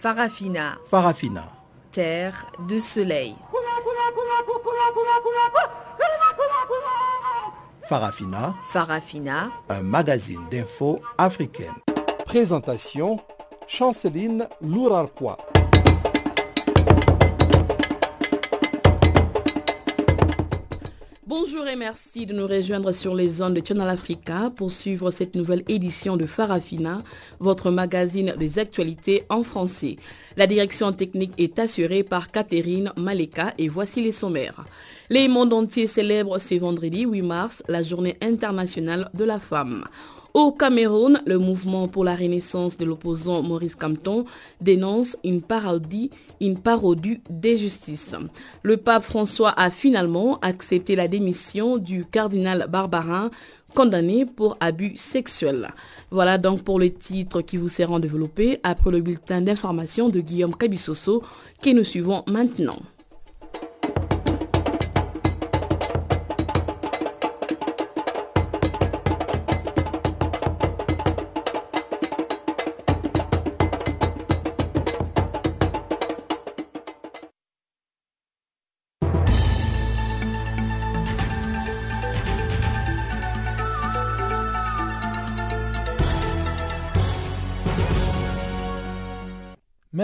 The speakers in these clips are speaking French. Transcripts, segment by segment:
Farafina. Farafina. Terre de soleil. Farafina. Farafina. Un magazine d'infos africaine. Présentation Chanceline Lourarquois. Bonjour et merci de nous rejoindre sur les zones de Channel Africa pour suivre cette nouvelle édition de Farafina, votre magazine des actualités en français. La direction technique est assurée par Catherine Maleka et voici les sommaires. Les mondes entiers célèbrent ce vendredi 8 mars la journée internationale de la femme. Au Cameroun, le mouvement pour la renaissance de l'opposant Maurice Campton dénonce une parodie, une parodie des justices. Le pape François a finalement accepté la démission du cardinal Barbarin condamné pour abus sexuels. Voilà donc pour le titre qui vous sera développé après le bulletin d'information de Guillaume Cabissoso que nous suivons maintenant.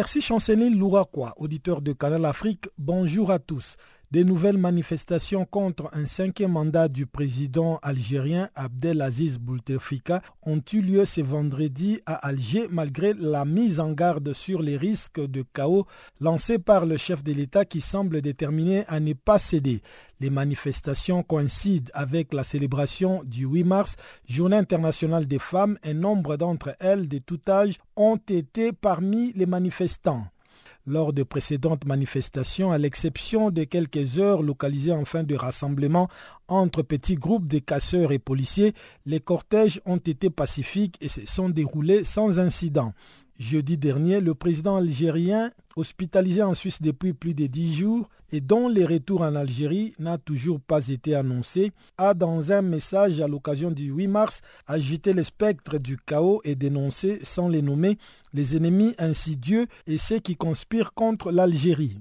Merci Chanceline Louraquois, auditeur de Canal Afrique. Bonjour à tous. Des nouvelles manifestations contre un cinquième mandat du président algérien Abdelaziz Bouteflika ont eu lieu ce vendredi à Alger malgré la mise en garde sur les risques de chaos lancés par le chef de l'État qui semble déterminé à ne pas céder. Les manifestations coïncident avec la célébration du 8 mars, journée internationale des femmes, et nombre d'entre elles de tout âge ont été parmi les manifestants lors de précédentes manifestations, à l'exception de quelques heures localisées en fin de rassemblement entre petits groupes de casseurs et policiers, les cortèges ont été pacifiques et se sont déroulés sans incident. Jeudi dernier, le président algérien, hospitalisé en Suisse depuis plus de dix jours et dont le retour en Algérie n'a toujours pas été annoncé, a dans un message à l'occasion du 8 mars agité le spectre du chaos et dénoncé, sans les nommer, les ennemis insidieux et ceux qui conspirent contre l'Algérie.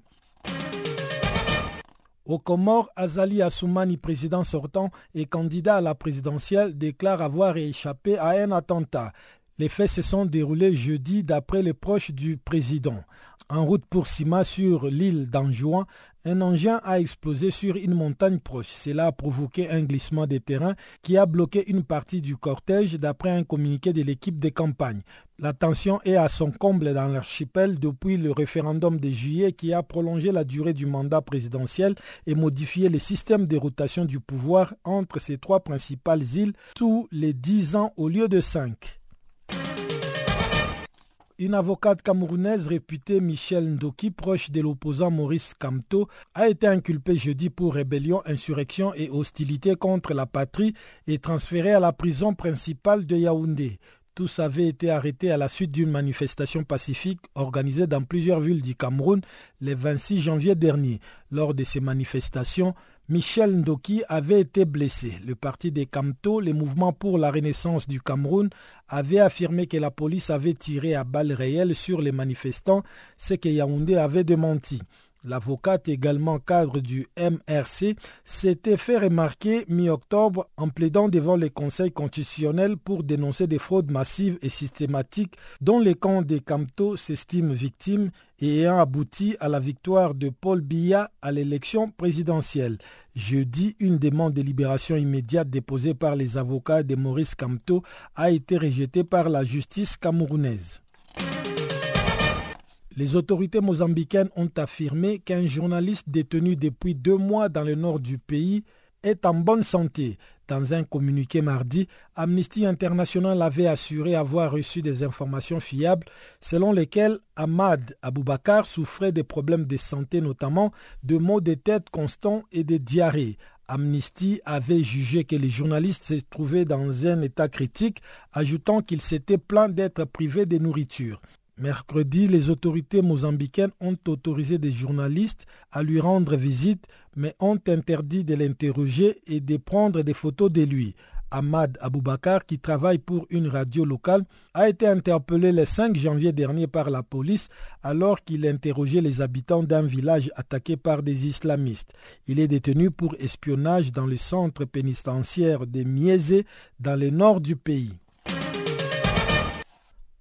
Au Comores, Azali Assoumani, président sortant et candidat à la présidentielle, déclare avoir échappé à un attentat. Les faits se sont déroulés jeudi d'après les proches du président. En route pour Sima sur l'île d'Anjouan, un engin a explosé sur une montagne proche. Cela a provoqué un glissement des terrains qui a bloqué une partie du cortège d'après un communiqué de l'équipe de campagne. La tension est à son comble dans l'archipel depuis le référendum de juillet qui a prolongé la durée du mandat présidentiel et modifié le système de rotation du pouvoir entre ces trois principales îles tous les dix ans au lieu de cinq. Une avocate camerounaise réputée Michel Ndoki, proche de l'opposant Maurice Kamto, a été inculpée jeudi pour rébellion, insurrection et hostilité contre la patrie et transférée à la prison principale de Yaoundé. Tous avaient été arrêtés à la suite d'une manifestation pacifique organisée dans plusieurs villes du Cameroun le 26 janvier dernier. Lors de ces manifestations, Michel Ndoki avait été blessé. Le parti des Kamto, le mouvement pour la renaissance du Cameroun, avait affirmé que la police avait tiré à balles réelles sur les manifestants, ce que Yaoundé avait démenti. L'avocate, également cadre du MRC, s'était fait remarquer mi-octobre en plaidant devant le Conseil constitutionnel pour dénoncer des fraudes massives et systématiques dont les camps des Camto s'estiment victimes et ayant abouti à la victoire de Paul Biya à l'élection présidentielle. Jeudi, une demande de libération immédiate déposée par les avocats de Maurice Camto a été rejetée par la justice camerounaise. Les autorités mozambicaines ont affirmé qu'un journaliste détenu depuis deux mois dans le nord du pays est en bonne santé. Dans un communiqué mardi, Amnesty International avait assuré avoir reçu des informations fiables selon lesquelles Ahmad Aboubakar souffrait des problèmes de santé, notamment de maux de tête constants et de diarrhée. Amnesty avait jugé que les journalistes se trouvaient dans un état critique, ajoutant qu'ils s'étaient plaints d'être privés de nourriture. Mercredi, les autorités mozambicaines ont autorisé des journalistes à lui rendre visite, mais ont interdit de l'interroger et de prendre des photos de lui. Ahmad Aboubakar, qui travaille pour une radio locale, a été interpellé le 5 janvier dernier par la police alors qu'il interrogeait les habitants d'un village attaqué par des islamistes. Il est détenu pour espionnage dans le centre pénitentiaire de Miezé, dans le nord du pays.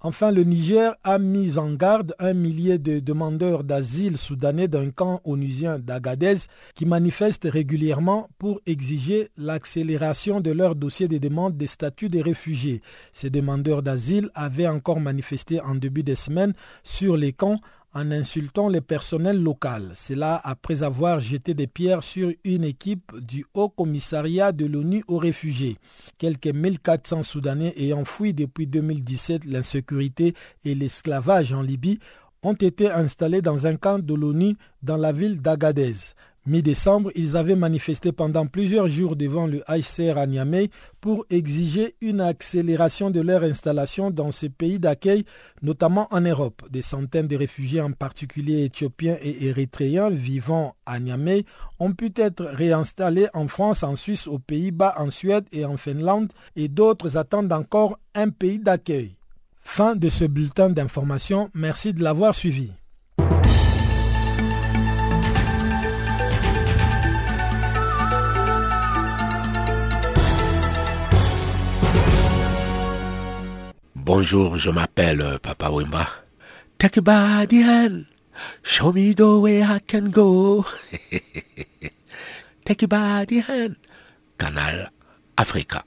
Enfin, le Niger a mis en garde un millier de demandeurs d'asile soudanais d'un camp onusien d'Agadez qui manifestent régulièrement pour exiger l'accélération de leur dossier de demande des statuts des réfugiés. Ces demandeurs d'asile avaient encore manifesté en début de semaine sur les camps en insultant les personnels local. Cela après avoir jeté des pierres sur une équipe du Haut Commissariat de l'ONU aux réfugiés. Quelques 1400 Soudanais ayant fui depuis 2017 l'insécurité et l'esclavage en Libye ont été installés dans un camp de l'ONU dans la ville d'Agadez. Mi-décembre, ils avaient manifesté pendant plusieurs jours devant le HCR à Niamey pour exiger une accélération de leur installation dans ces pays d'accueil, notamment en Europe. Des centaines de réfugiés, en particulier éthiopiens et érythréens vivant à Niamey, ont pu être réinstallés en France, en Suisse, aux Pays-Bas, en Suède et en Finlande, et d'autres attendent encore un pays d'accueil. Fin de ce bulletin d'information. Merci de l'avoir suivi. Bonjour, je m'appelle euh, Papa Wimba. Take a body hand. Show me the way I can go. Take a body hand. Canal Africa.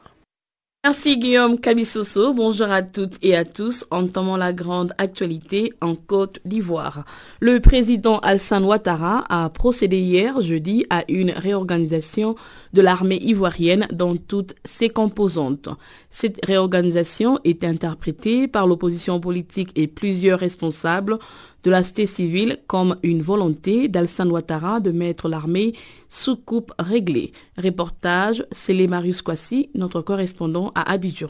Merci Guillaume Kabissoso. Bonjour à toutes et à tous. Entamons la grande actualité en Côte d'Ivoire. Le président Alsan Ouattara a procédé hier jeudi à une réorganisation de l'armée ivoirienne dans toutes ses composantes. Cette réorganisation est interprétée par l'opposition politique et plusieurs responsables de la société civile comme une volonté d'Alsan Ouattara de mettre l'armée sous coupe réglée. Reportage, c'est Marius Kwasi, notre correspondant à Abidjan.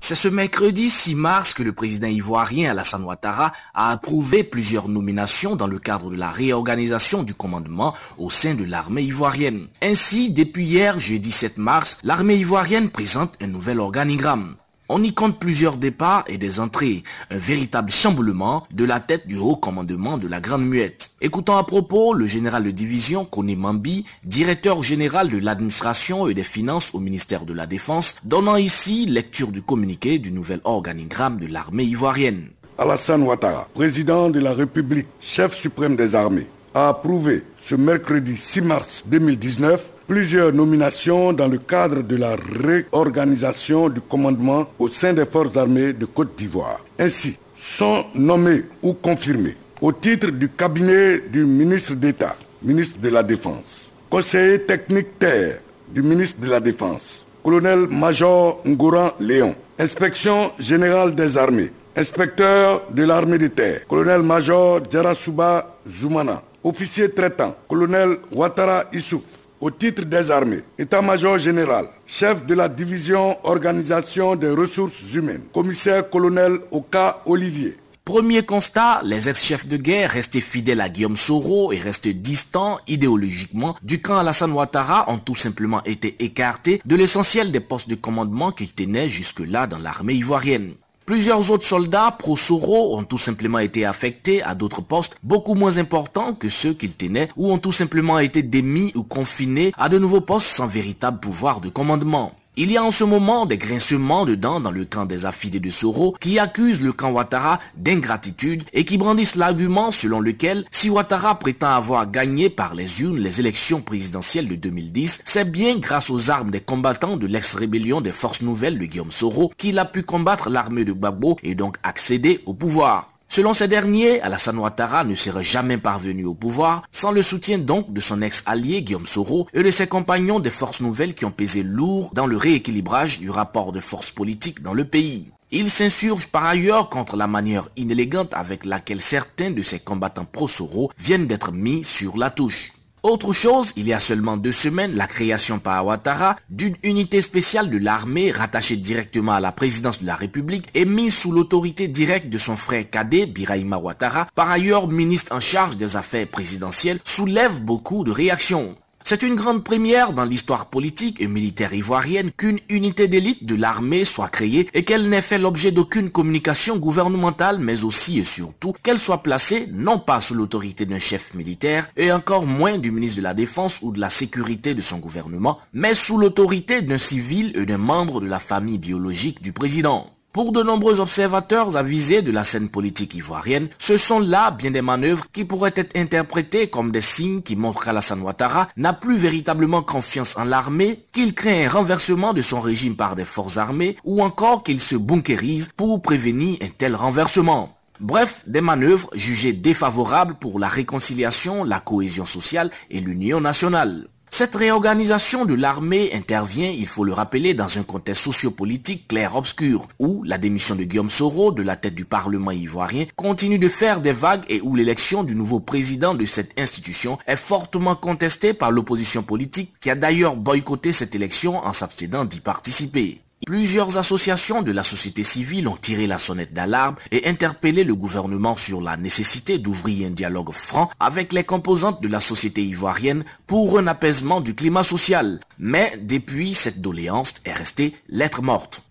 C'est ce mercredi 6 mars que le président ivoirien Alassane Ouattara a approuvé plusieurs nominations dans le cadre de la réorganisation du commandement au sein de l'armée ivoirienne. Ainsi, depuis hier, jeudi 7 mars, l'armée ivoirienne présente un nouvel organigramme. On y compte plusieurs départs et des entrées, un véritable chamboulement de la tête du haut commandement de la Grande Muette. Écoutons à propos le général de division Kone Mambi, directeur général de l'administration et des finances au ministère de la Défense, donnant ici lecture du communiqué du nouvel organigramme de l'armée ivoirienne. Alassane Ouattara, président de la République, chef suprême des armées, a approuvé ce mercredi 6 mars 2019 plusieurs nominations dans le cadre de la réorganisation du commandement au sein des forces armées de Côte d'Ivoire. Ainsi, sont nommés ou confirmés au titre du cabinet du ministre d'État, ministre de la Défense, conseiller technique terre du ministre de la Défense, colonel-major Ngouran Léon, inspection générale des armées, inspecteur de l'armée de terre, colonel-major Djarasuba Zoumana, officier traitant, colonel Ouattara Issouf, au titre des armées, état-major général, chef de la division organisation des ressources humaines, commissaire colonel Oka Olivier. Premier constat, les ex-chefs de guerre restés fidèles à Guillaume Soro et restés distants idéologiquement du camp Alassane Ouattara ont tout simplement été écartés de l'essentiel des postes de commandement qu'ils tenaient jusque-là dans l'armée ivoirienne. Plusieurs autres soldats pro-Soro ont tout simplement été affectés à d'autres postes beaucoup moins importants que ceux qu'ils tenaient ou ont tout simplement été démis ou confinés à de nouveaux postes sans véritable pouvoir de commandement. Il y a en ce moment des grincements de dents dans le camp des affidés de Soro qui accusent le camp Ouattara d'ingratitude et qui brandissent l'argument selon lequel si Ouattara prétend avoir gagné par les urnes les élections présidentielles de 2010, c'est bien grâce aux armes des combattants de l'ex-rébellion des forces nouvelles de Guillaume Soro qu'il a pu combattre l'armée de Gbagbo et donc accéder au pouvoir. Selon ces derniers, Alassane Ouattara ne serait jamais parvenu au pouvoir sans le soutien donc de son ex-allié Guillaume Soro et de ses compagnons des forces nouvelles qui ont pesé lourd dans le rééquilibrage du rapport de force politique dans le pays. Il s'insurge par ailleurs contre la manière inélégante avec laquelle certains de ses combattants pro-Soro viennent d'être mis sur la touche. Autre chose, il y a seulement deux semaines, la création par Ouattara d'une unité spéciale de l'armée rattachée directement à la présidence de la République et mise sous l'autorité directe de son frère cadet, Biraima Ouattara, par ailleurs ministre en charge des affaires présidentielles, soulève beaucoup de réactions. C'est une grande première dans l'histoire politique et militaire ivoirienne qu'une unité d'élite de l'armée soit créée et qu'elle n'ait fait l'objet d'aucune communication gouvernementale, mais aussi et surtout qu'elle soit placée non pas sous l'autorité d'un chef militaire et encore moins du ministre de la Défense ou de la Sécurité de son gouvernement, mais sous l'autorité d'un civil et d'un membre de la famille biologique du président. Pour de nombreux observateurs avisés de la scène politique ivoirienne, ce sont là bien des manœuvres qui pourraient être interprétées comme des signes qui montrent qu'Alassane Ouattara n'a plus véritablement confiance en l'armée, qu'il craint un renversement de son régime par des forces armées ou encore qu'il se bunkérise pour prévenir un tel renversement. Bref, des manœuvres jugées défavorables pour la réconciliation, la cohésion sociale et l'union nationale. Cette réorganisation de l'armée intervient, il faut le rappeler, dans un contexte sociopolitique clair-obscur, où la démission de Guillaume Soro de la tête du Parlement ivoirien continue de faire des vagues et où l'élection du nouveau président de cette institution est fortement contestée par l'opposition politique qui a d'ailleurs boycotté cette élection en s'abstenant d'y participer. Plusieurs associations de la société civile ont tiré la sonnette d'alarme et interpellé le gouvernement sur la nécessité d'ouvrir un dialogue franc avec les composantes de la société ivoirienne pour un apaisement du climat social. Mais depuis, cette doléance est restée lettre morte.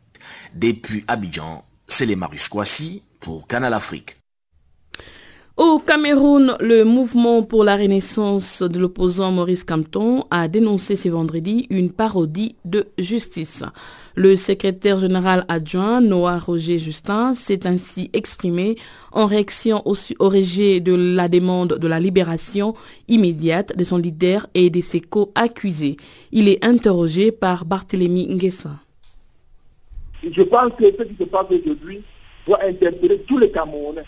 Depuis Abidjan, c'est les Kwasi pour Canal Afrique. Au Cameroun, le mouvement pour la renaissance de l'opposant Maurice Campton a dénoncé ce vendredi une parodie de justice. Le secrétaire général adjoint Noah Roger Justin s'est ainsi exprimé en réaction au, rejet de la demande de la libération immédiate de son leader et de ses co-accusés. Il est interrogé par Barthélemy Nguessa. Je pense que ce qui se passe aujourd'hui doit interpeller tous les Camerounais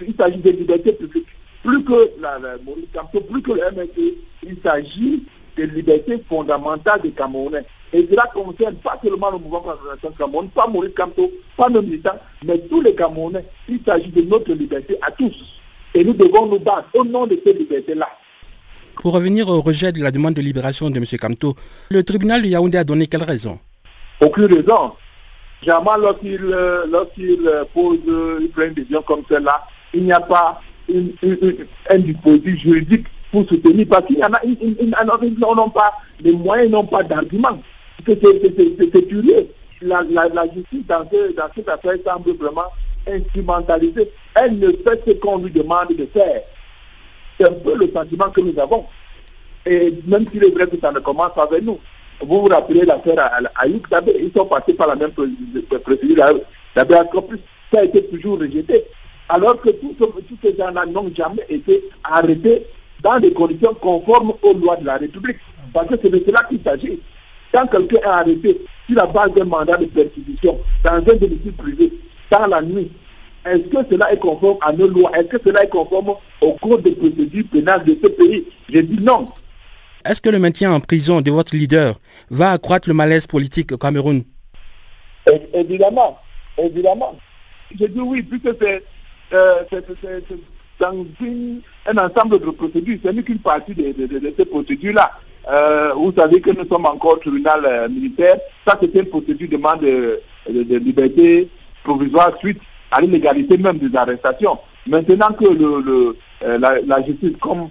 il s'agit de liberté publique. Plus que la, plus que le MSC, il s'agit des libertés fondamentales des Camerounais. Et cela concerne pas seulement le mouvement de Cameroun, pas Maurice Camto, pas nos militants, mais tous les Camerounais. Il s'agit de notre liberté à tous. Et nous devons nous battre au nom de ces libertés-là. Pour revenir au rejet de la demande de libération de M. Camto, le tribunal de Yaoundé a donné quelle raison? Aucune raison. Jamais lorsqu'il euh, euh, pose une décision comme celle-là, il n'y a pas un dispositif juridique pour soutenir, parce qu'il y en a, n'ont pas les moyens, ils n'ont pas d'argument. C'est curieux. La, la, justice dans, cette affaire semble vraiment instrumentalisée. Elle ne fait ce qu'on lui demande de faire. C'est un peu le sentiment que nous avons. Et même s'il est vrai que ça ne commence avec nous. Vous vous rappelez l'affaire à, à, ils sont passés par la même procédure. D'abord, ça a été toujours rejeté alors que tous, ces gens-là n'ont jamais été arrêtés dans des conditions conformes aux lois de la République. Parce que c'est de cela qu'il s'agit. Quand quelqu'un est arrêté sur la base d'un mandat de perquisition dans un domicile privé, dans la nuit, est-ce que cela est conforme à nos lois? Est-ce que cela est conforme au code de procédure pénale de ce pays? Je dis non. Est-ce que le maintien en prison de votre leader va accroître le malaise politique au Cameroun? Évidemment, évidemment. Je dis oui, puisque c'est euh, c'est dans un ensemble de procédures. Ce n'est qu'une partie de, ces procédures-là. Euh, vous savez que nous sommes encore au tribunal euh, militaire. Ça, c'était une procédure de demande de, liberté provisoire suite à l'illégalité même des arrestations. Maintenant que le, la, justice, comme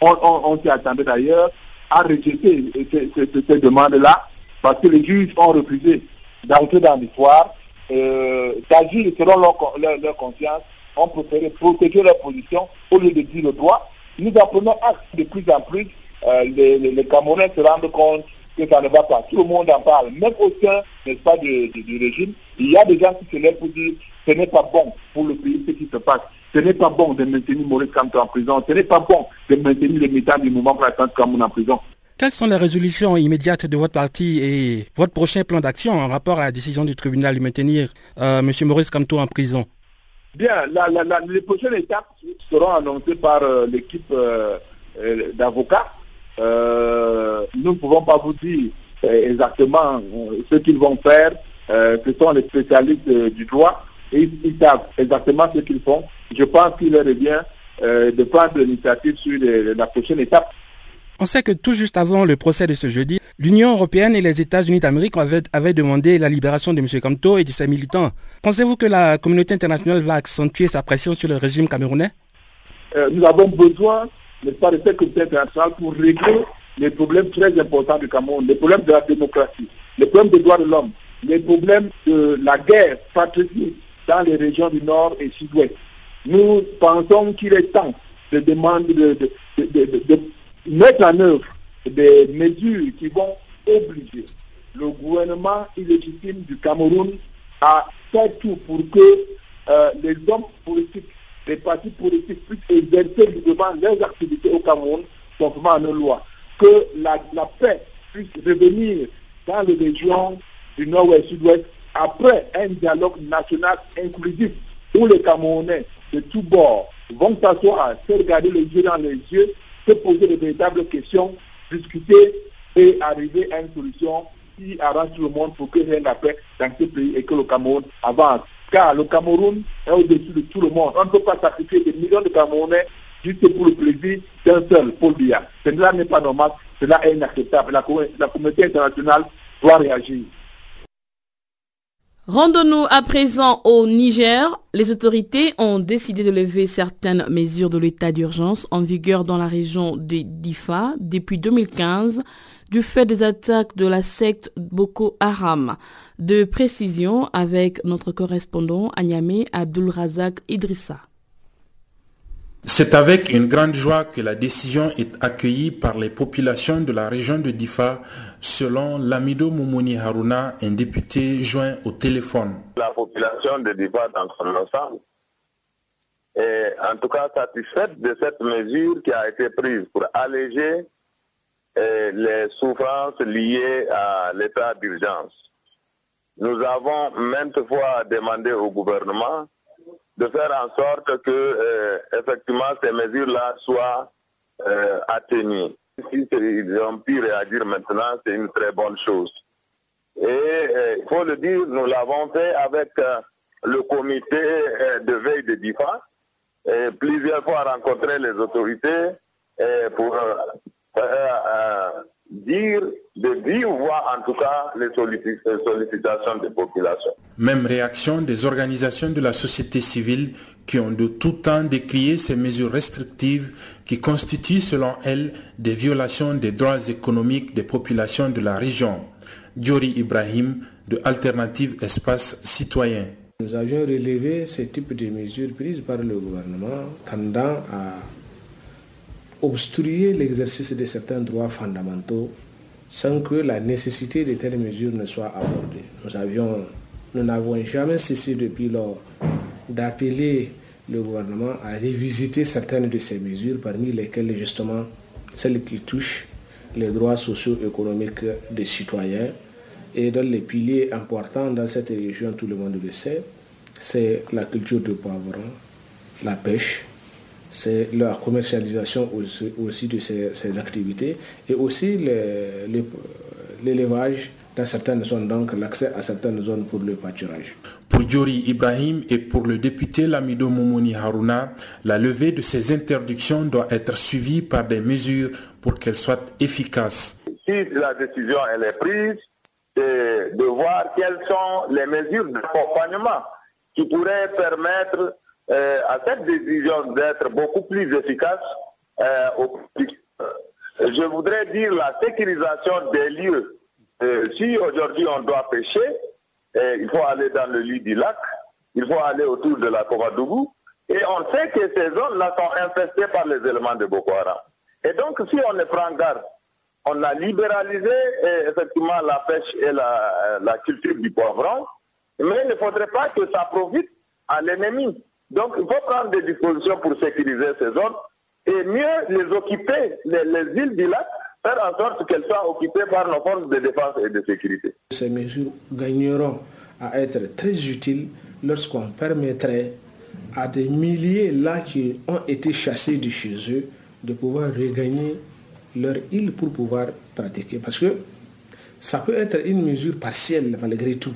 on, s'y attendait d'ailleurs, a rejeté ces, demandes-là parce que les juges ont refusé d'entrer dans l'histoire, d'agir selon leur conscience ont préféré protéger leur position au lieu de dire le droit. Nous apprenons de plus en plus, euh, les, Camerounais se rendent compte que ça ne va pas. Tout le monde en parle, même au sein, n'est-ce pas, du, régime. Il y a des gens qui se lèvent pour dire ce n'est pas bon pour le pays ce qui se passe. Ce n'est pas bon de maintenir Maurice Kamto en prison. Ce n'est pas bon de maintenir les militants du mouvement pour la Cameroun en prison. Quelles sont les résolutions immédiates de votre parti et votre prochain plan d'action en rapport à la décision du tribunal de maintenir euh, M. Maurice Kamto en prison? Bien, les prochaines étapes seront annoncées par euh, l'équipe euh, euh, d'avocats. nous ne pouvons pas vous dire exactement ce qu'ils vont faire. ce sont les spécialistes du droit et ils, savent exactement ce qu'ils font. Je pense qu'il leur revient de prendre l'initiative sur la prochaine étape. On sait que tout juste avant le procès de ce jeudi, l'Union européenne et les États-Unis d'Amérique avaient, demandé la libération de M. Kamto et de ses militants. Pensez-vous que la communauté internationale va accentuer sa pression sur le régime camerounais? Euh, Nous avons besoin, n'est-ce pas, de cette communauté internationale pour régler les problèmes très importants du Cameroun, les problèmes de la démocratie, les problèmes des droits de l'homme, les problèmes de la guerre patriotique dans les régions du nord et sud-ouest. Nous pensons qu'il est temps de demander de, de, mettre en œuvre des mesures qui vont obliger le gouvernement illégitime du Cameroun à faire tout pour que euh, les hommes politiques, les partis politiques puissent exercer librement leurs activités au Cameroun conformément à nos lois. Que la, paix puisse revenir dans les régions du nord-ouest, sud-ouest, après un dialogue national inclusif où les Camerounais de tous bords vont s'asseoir, se regarder les yeux dans les yeux, se poser de véritables questions, discuter et arriver à une solution qui arrange tout le monde pour que rien paix dans ce pays et que le Cameroun avance. Car le Cameroun est au-dessus de tout le monde. On ne peut pas sacrifier des millions de Camerounais juste pour le plaisir d'un seul, Paul Biya. Cela n'est pas normal, cela est inacceptable. La, la communauté internationale doit réagir. Rendons-nous à présent au Niger. Les autorités ont décidé de lever certaines mesures de l'état d'urgence en vigueur dans la région de Difa depuis 2015 du fait des attaques de la secte Boko Haram. De précision avec notre correspondant à Niamey, Abdul Razak Idrissa. C'est avec une grande joie que la décision est accueillie par les populations de la région de Difa, selon Lamido Moumouni Haruna, un député joint au téléphone. La population de Difa dans son ensemble est en tout cas satisfaite de cette mesure qui a été prise pour alléger eh, les souffrances liées à l'état d'urgence. Nous avons maintes fois demandé au gouvernement de faire en sorte que euh, effectivement ces mesures-là soient euh, atteignées. Si ils ont pu réagir maintenant, c'est une très bonne chose. Et euh, il faut le dire, nous l'avons fait avec le comité de veille de DIFA, et plusieurs fois rencontré les autorités pour dire de vive voix en tout cas les sollicitations des populations. Même réaction des organisations de la société civile qui ont de tout temps décrié ces mesures restrictives qui constituent selon elles des violations des droits économiques des populations de la région. Diori Ibrahim de Alternative Espace Citoyen. Nous avions relevé ce type de mesures prises par le gouvernement tendant à obstruer l'exercice de certains droits fondamentaux sans que la nécessité de telles mesures ne soit abordée. Nous n'avons jamais cessé depuis lors d'appeler le gouvernement à révisiter certaines de ces mesures, parmi lesquelles justement celles qui touchent les droits socio-économiques des citoyens. Et dans les piliers importants dans cette région, tout le monde le sait, c'est la culture de poivron, la pêche, c'est la commercialisation aussi, de ces, activités et aussi l'élevage dans certaines zones, donc l'accès à certaines zones pour le pâturage. Pour Diori Ibrahim et pour le député Lamido Momoni Haruna, la levée de ces interdictions doit être suivie par des mesures pour qu'elles soient efficaces. Si la décision elle est prise, c'est de voir quelles sont les mesures d'accompagnement qui pourraient permettre à cette décision d'être beaucoup plus efficace euh, au Je voudrais dire la sécurisation des lieux. Euh, si aujourd'hui on doit pêcher, il faut aller dans le lit du lac, il faut aller autour de la Kovadougou, et on sait que ces zones-là sont infestées par les éléments de Boko Haram. Et donc, si on ne prend garde, on a libéralisé effectivement la pêche et la, la culture du poivron, mais il ne faudrait pas que ça profite à l'ennemi. Donc, il faut prendre des dispositions pour sécuriser ces zones et mieux les occuper, les, îles du lac, faire en sorte qu'elles soient occupées par nos forces de défense et de sécurité. Ces mesures gagneront à être très utiles lorsqu'on permettrait à des milliers là qui ont été chassés de chez eux de pouvoir regagner leur île pour pouvoir pratiquer. Parce que ça peut être une mesure partielle malgré tout.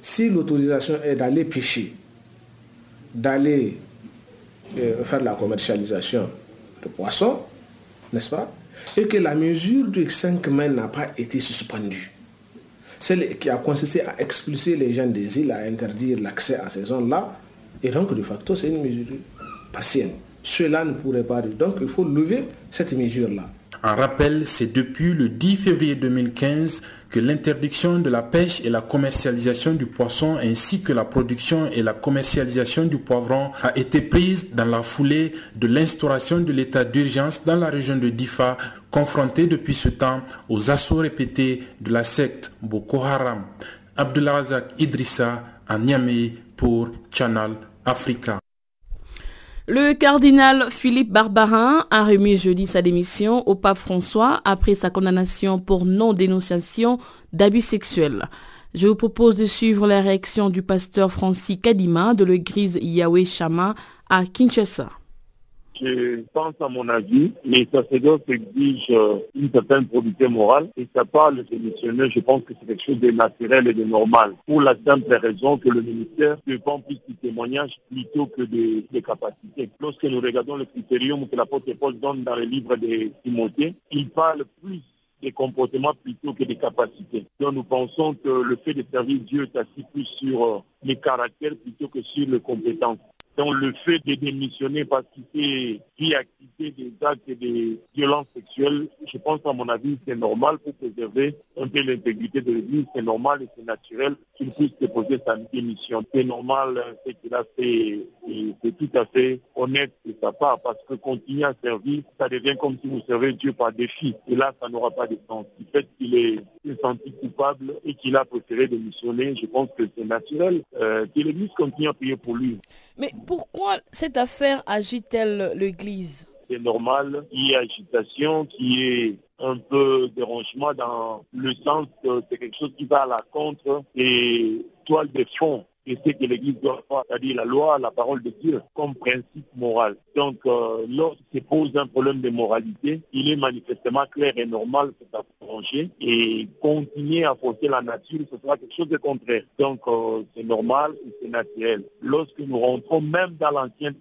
Si l'autorisation est d'aller pêcher, d'aller euh, faire la commercialisation de poissons, n'est-ce pas? Et que la mesure de 5 mai n'a pas été suspendue. Celle qui a consisté à expulser les gens des îles, à interdire l'accès à ces zones-là. Et donc, de facto, c'est une mesure partielle. Cela ne pourrait pas. Donc, il faut lever cette mesure-là. En rappel, c'est depuis le 10 février 2015 que l'interdiction de la pêche et la commercialisation du poisson ainsi que la production et la commercialisation du poivron a été prise dans la foulée de l'instauration de l'état d'urgence dans la région de Difa, confrontée depuis ce temps aux assauts répétés de la secte Boko Haram. Abdulrazak Idrissa à Niamey pour Channel Africa. Le cardinal Philippe Barbarin a remis jeudi sa démission au pape François après sa condamnation pour non-dénonciation d'abus sexuels. Je vous propose de suivre la réaction du pasteur Francis Kadima de l'église Yahweh Shama à Kinshasa je pense à mon avis, les sacerdotes exigent euh, une certaine probité morale et ça parle de missionnaires, je pense que c'est quelque chose de naturel et de normal. Pour la simple raison que le ministère dépend plus du témoignage plutôt que des, capacités. Lorsque nous regardons le critérium que l'apôtre Paul donne dans le livre de Timothée, il parle plus des comportements plutôt que des capacités. Donc nous pensons que le fait de servir Dieu est assis plus sur euh, les caractères plutôt que sur les compétences. Donc le fait de démissionner parce qu'il s'est activité des actes de violence sexuelle, je pense à mon avis c'est normal pour préserver un peu l'intégrité de l'Église, c'est normal et c'est naturel qu'il puisse déposer sa démission. C'est normal ce qu'il a fait c'est tout à fait honnête de sa part parce que continuer à servir, ça devient comme si vous servez Dieu par défi. Et là, ça n'aura pas de sens. Du fait qu'il est senti coupable et qu'il a préféré démissionner, je pense que c'est naturel euh, que l'Église continue à prier pour lui. Mais pourquoi cette affaire agite-t-elle l'Église? C'est normal qu'il y ait agitation, qu'il y ait un peu dérangement dans le sens que c'est quelque chose qui va à la contre et toile de fond et ce que l'Église doit faire, c'est-à-dire la loi, la parole de Dieu, comme principe moral. Donc, euh, lorsqu'il se pose un problème de moralité, il est manifestement clair et normal que ça changer et continuer à porter la nature, ce sera quelque chose de contraire. Donc, euh, c'est normal et c'est naturel. Lorsque nous rentrons même dans l'Ancien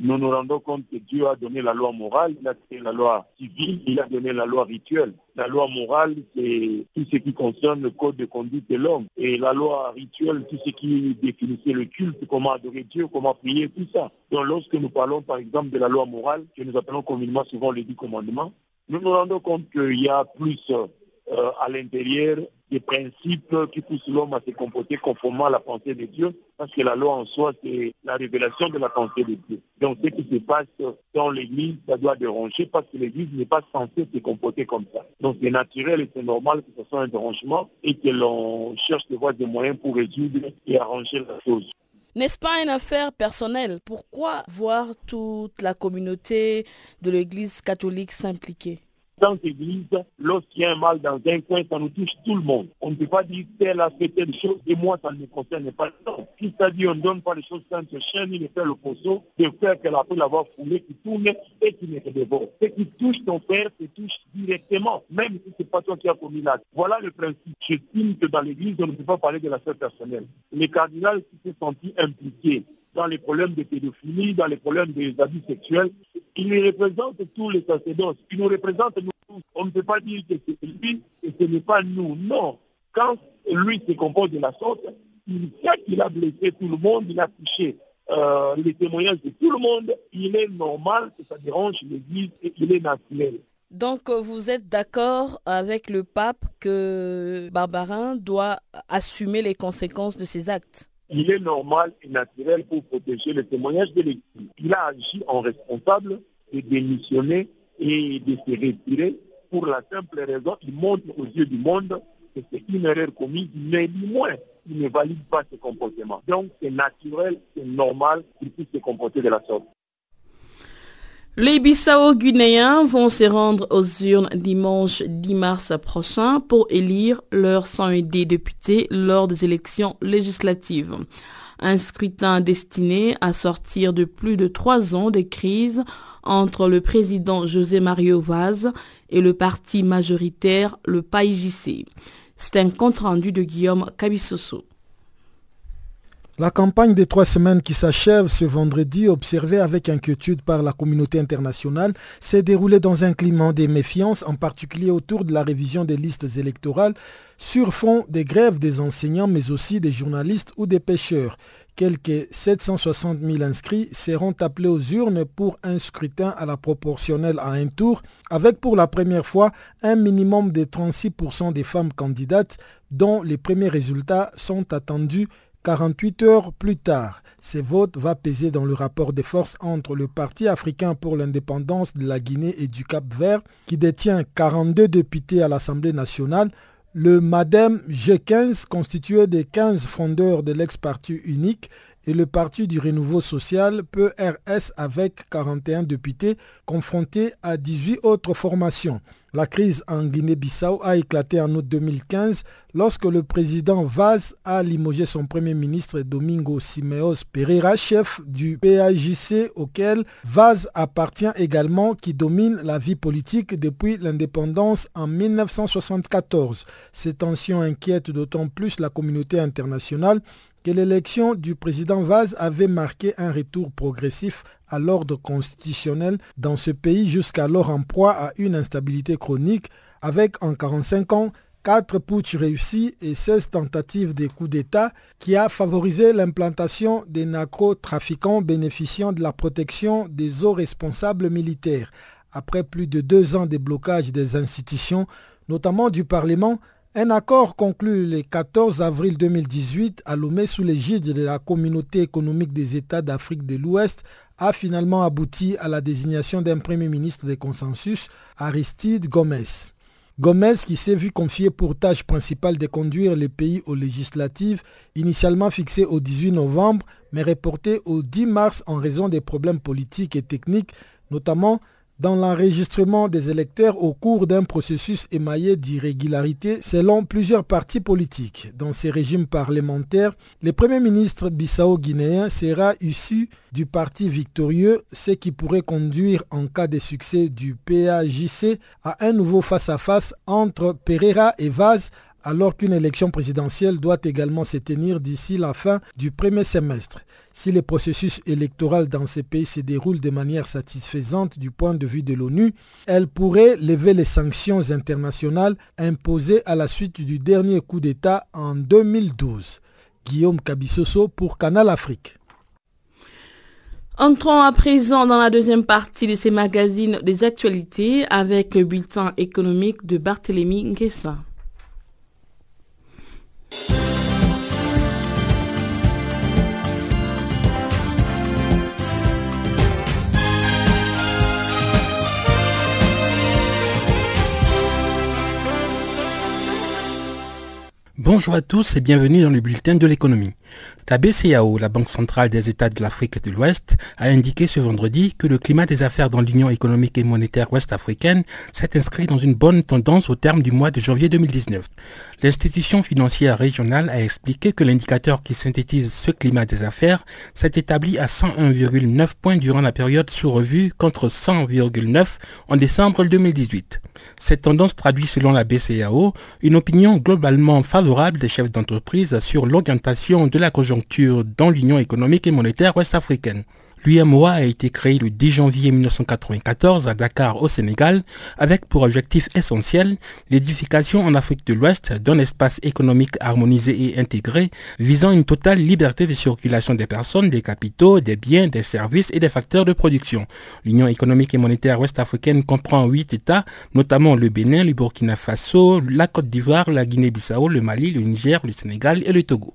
Nous nous rendons compte que Dieu a donné la loi morale, il a donné la loi civile, il a donné la loi rituelle. La loi morale, c'est tout ce qui concerne le code de conduite de l'homme. Et la loi rituelle, tout ce qui définissait le culte, comment adorer Dieu, comment prier, tout ça. Donc lorsque nous parlons par exemple de la loi morale, que nous appelons communément souvent les dix commandements, nous nous rendons compte qu'il y a plus euh, à l'intérieur des principes qui poussent l'homme à se comporter conformément à la pensée de Dieu, parce que la loi en soi, c'est la révélation de la pensée de Dieu. Donc ce qui se passe dans l'Église, ça doit déranger, parce que l'Église n'est pas censée se comporter comme ça. Donc c'est naturel et c'est normal que ce soit un dérangement et que l'on cherche de voir des moyens pour résoudre et arranger la chose. N'est-ce pas une affaire personnelle? Pourquoi voir toute la communauté de l'Église catholique s'impliquer? Dans l'église, lorsqu'il y a un mal dans un coin, ça nous touche tout le monde. On ne peut pas dire tel a fait telle chose et moi, ça ne me concerne pas. Non. Dit on ne donne pas les choses sans ce chien, il ne fait le poisson, de faire qu'elle a pu l'avoir foulé, qui tourne et qui ne te dévore. Ce qui touche ton père te touche directement, même si ce n'est pas toi qui as commis l'acte. Voilà le principe. J'estime que dans l'église, on ne peut pas parler de la l'affaire personnelle. Les cardinals qui se sentis impliqués dans les problèmes de pédophilie, dans les problèmes des abus sexuels, ils représentent tous les sacerdotes. Ils nous représentent on ne peut pas dire que c'est lui et ce n'est pas nous. Non. Quand lui se comporte de la sorte, il sait qu'il a blessé tout le monde, il a touché euh, les témoignages de tout le monde. Il est normal que ça dérange l'Église et qu'il est naturel. Donc vous êtes d'accord avec le pape que Barbarin doit assumer les conséquences de ses actes? Il est normal et naturel pour protéger les témoignages de l'Église. Il a agi en responsable et démissionné et de se retirer pour la simple raison qu'il montre aux yeux du monde que c'est une erreur commise, mais du moins, il ne valide pas ce comportement. Donc c'est naturel, c'est normal qu'il puisse se comporter de la sorte. Les Bissau-Guinéens vont se rendre aux urnes dimanche 10 mars prochain pour élire leurs 101 députés lors des élections législatives un scrutin destiné à sortir de plus de trois ans de crise entre le président José Mario Vaz et le parti majoritaire, le PAIJC. C'est un compte rendu de Guillaume Cabissoso. La campagne des trois semaines qui s'achève ce vendredi, observée avec inquiétude par la communauté internationale, s'est déroulée dans un climat de méfiance, en particulier autour de la révision des listes électorales, sur fond des grèves des enseignants, mais aussi des journalistes ou des pêcheurs. Quelques 760 000 inscrits seront appelés aux urnes pour un scrutin à la proportionnelle à un tour, avec pour la première fois un minimum de 36% des femmes candidates, dont les premiers résultats sont attendus 48 heures plus tard, ce vote va peser dans le rapport de force entre le Parti africain pour l'indépendance de la Guinée et du Cap-Vert, qui détient 42 députés à l'Assemblée nationale, le MADEM G15, constitué des 15 fondeurs de l'ex-parti unique, et le Parti du Renouveau Social, PRS, avec 41 députés, confrontés à 18 autres formations. La crise en Guinée-Bissau a éclaté en août 2015 lorsque le président Vaz a limogé son premier ministre Domingo Simeos Pereira, chef du PAJC auquel Vaz appartient également, qui domine la vie politique depuis l'indépendance en 1974. Ces tensions inquiètent d'autant plus la communauté internationale que l'élection du président Vaz avait marqué un retour progressif à l'ordre constitutionnel dans ce pays jusqu'alors en proie à une instabilité chronique avec en 45 ans 4 putsch réussis et 16 tentatives de coups d'État qui a favorisé l'implantation des narcotrafiquants bénéficiant de la protection des hauts responsables militaires. Après plus de deux ans de blocage des institutions, notamment du Parlement, un accord conclu le 14 avril 2018 à Lomé sous l'égide de la Communauté économique des États d'Afrique de l'Ouest a finalement abouti à la désignation d'un Premier ministre de consensus, Aristide Gomez. Gomez, qui s'est vu confier pour tâche principale de conduire les pays aux législatives, initialement fixées au 18 novembre, mais reportées au 10 mars en raison des problèmes politiques et techniques, notamment dans l'enregistrement des électeurs au cours d'un processus émaillé d'irrégularités selon plusieurs partis politiques. Dans ces régimes parlementaires, le Premier ministre bissau-guinéen sera issu du parti victorieux, ce qui pourrait conduire en cas de succès du PAJC à un nouveau face-à-face entre Pereira et Vaz alors qu'une élection présidentielle doit également se tenir d'ici la fin du premier semestre. Si le processus électoral dans ces pays se déroule de manière satisfaisante du point de vue de l'ONU, elle pourrait lever les sanctions internationales imposées à la suite du dernier coup d'État en 2012. Guillaume Cabissoso pour Canal Afrique. Entrons à présent dans la deuxième partie de ces magazines des actualités avec le bulletin économique de Barthélemy Nguessa. Bonjour à tous et bienvenue dans le bulletin de l'économie. La BCAO, la Banque centrale des États de l'Afrique de l'Ouest, a indiqué ce vendredi que le climat des affaires dans l'Union économique et monétaire ouest-africaine s'est inscrit dans une bonne tendance au terme du mois de janvier 2019. L'institution financière régionale a expliqué que l'indicateur qui synthétise ce climat des affaires s'est établi à 101,9 points durant la période sous revue contre 100,9 en décembre 2018. Cette tendance traduit selon la BCAO une opinion globalement favorable des chefs d'entreprise sur l'orientation de la conjoncture dans l'Union économique et monétaire ouest-africaine. L'UMOA a été créé le 10 janvier 1994 à Dakar au Sénégal avec pour objectif essentiel l'édification en Afrique de l'Ouest d'un espace économique harmonisé et intégré visant une totale liberté de circulation des personnes, des capitaux, des biens, des services et des facteurs de production. L'Union économique et monétaire ouest-africaine comprend huit États, notamment le Bénin, le Burkina Faso, la Côte d'Ivoire, la Guinée-Bissau, le Mali, le Niger, le Sénégal et le Togo.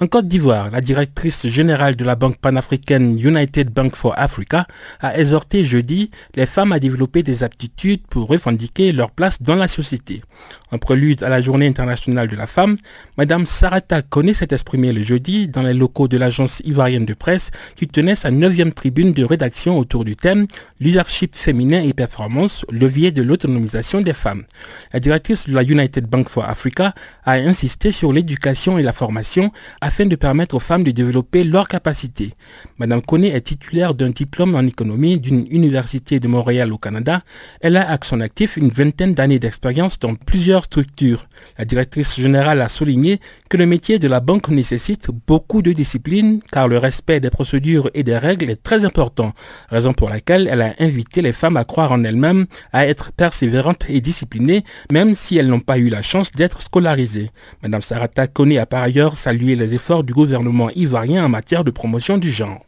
En Côte d'Ivoire, la directrice générale de la banque panafricaine United Bank for Africa a exhorté jeudi les femmes à développer des aptitudes pour revendiquer leur place dans la société. En prélude à la journée internationale de la femme, Madame Sarata Kone s'est exprimée le jeudi dans les locaux de l'agence ivoirienne de presse qui tenait sa neuvième tribune de rédaction autour du thème leadership féminin et performance, levier de l'autonomisation des femmes. La directrice de la United Bank for Africa a insisté sur l'éducation et la formation afin de permettre aux femmes de développer leurs capacités. Madame Kone est titulaire d'un diplôme en économie d'une université de Montréal au Canada. Elle a à son actif une vingtaine d'années d'expérience dans plusieurs structures. La directrice générale a souligné que le métier de la banque nécessite beaucoup de discipline car le respect des procédures et des règles est très important, raison pour laquelle elle a invité les femmes à croire en elles-mêmes, à être persévérantes et disciplinées, même si elles n'ont pas eu la chance d'être scolarisées. Madame Sarata Kone a par ailleurs salué les efforts du gouvernement ivoirien en matière de promotion du genre.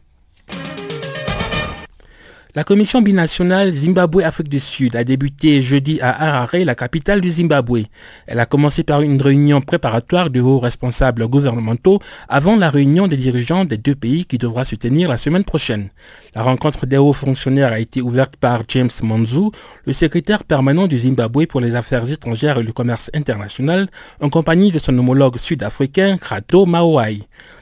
La commission binationale Zimbabwe-Afrique du Sud a débuté jeudi à Harare, la capitale du Zimbabwe. Elle a commencé par une réunion préparatoire de hauts responsables gouvernementaux avant la réunion des dirigeants des deux pays qui devra se tenir la semaine prochaine. La rencontre des hauts fonctionnaires a été ouverte par James Manzu, le secrétaire permanent du Zimbabwe pour les affaires étrangères et le commerce international, en compagnie de son homologue sud-africain Krato Maoai.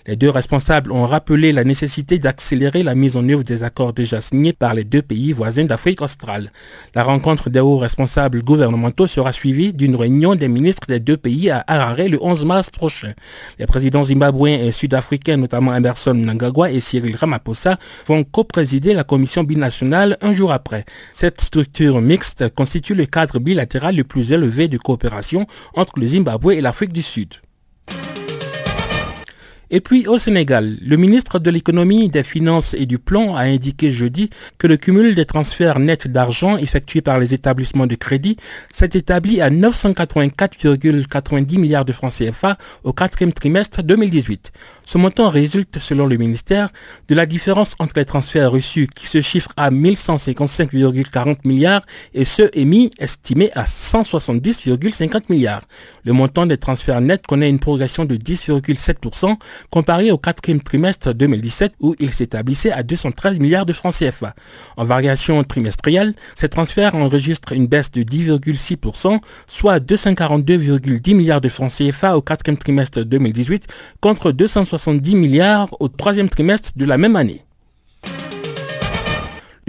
Les deux responsables ont rappelé la nécessité d'accélérer la mise en œuvre des accords déjà signés par les deux pays voisins d'Afrique australe. La rencontre des hauts responsables gouvernementaux sera suivie d'une réunion des ministres des deux pays à Harare le 11 mars prochain. Les présidents zimbabwéens et sud-africains, notamment Emerson Mnangagwa et Cyril Ramaphosa, vont co-présider la commission binationale un jour après. Cette structure mixte constitue le cadre bilatéral le plus élevé de coopération entre le Zimbabwe et l'Afrique du Sud. Et puis au Sénégal, le ministre de l'économie, des finances et du plan a indiqué jeudi que le cumul des transferts nets d'argent effectués par les établissements de crédit s'est établi à 984,90 milliards de francs CFA au quatrième trimestre 2018. Ce montant résulte, selon le ministère, de la différence entre les transferts reçus qui se chiffrent à 1155,40 milliards et ceux émis estimés à 170,50 milliards. Le montant des transferts nets connaît une progression de 10,7% comparé au quatrième trimestre 2017 où il s'établissait à 213 milliards de francs CFA. En variation trimestrielle, ces transferts enregistrent une baisse de 10,6%, soit 242,10 milliards de francs CFA au quatrième trimestre 2018 contre 270 milliards au troisième trimestre de la même année.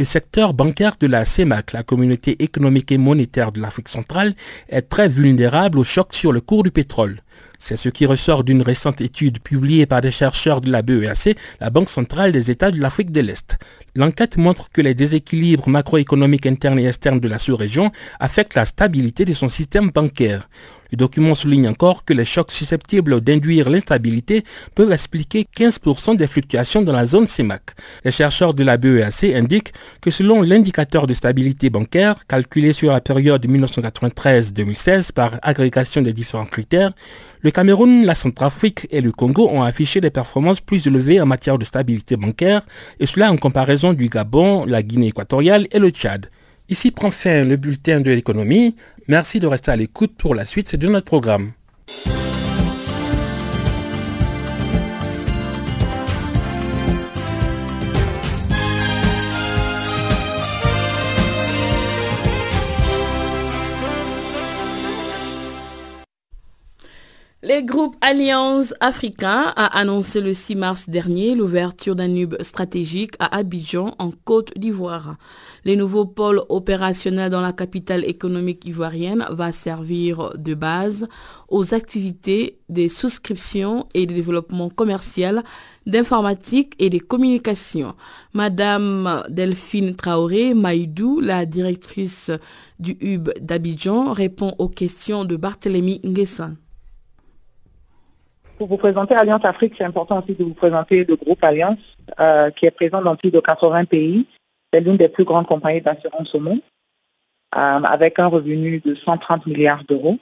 Le secteur bancaire de la CEMAC, la communauté économique et monétaire de l'Afrique centrale, est très vulnérable au choc sur le cours du pétrole. C'est ce qui ressort d'une récente étude publiée par des chercheurs de la BEAC, la Banque centrale des États de l'Afrique de l'Est. L'enquête montre que les déséquilibres macroéconomiques internes et externes de la sous-région affectent la stabilité de son système bancaire. Le document souligne encore que les chocs susceptibles d'induire l'instabilité peuvent expliquer 15% des fluctuations dans la zone CEMAC. Les chercheurs de la BEAC indiquent que selon l'indicateur de stabilité bancaire, calculé sur la période 1993-2016 par agrégation des différents critères, le Cameroun, la Centrafrique et le Congo ont affiché des performances plus élevées en matière de stabilité bancaire, et cela en comparaison du Gabon, la Guinée équatoriale et le Tchad. Ici prend fin le bulletin de l'économie. Merci de rester à l'écoute pour la suite de notre programme. Le groupe Alliance Africain a annoncé le 6 mars dernier l'ouverture d'un hub stratégique à Abidjan en Côte d'Ivoire. Le nouveau pôle opérationnel dans la capitale économique ivoirienne va servir de base aux activités des souscriptions et de développement commercial, d'informatique et des communications. Madame Delphine Traoré Maïdou, la directrice du hub d'Abidjan, répond aux questions de Barthélemy Nguessan pour vous présenter Alliance Afrique, c'est important aussi de vous présenter le groupe Alliance, euh, qui est présent dans plus de 80 pays. C'est l'une des plus grandes compagnies d'assurance au monde, euh, avec un revenu de 130 milliards d'euros.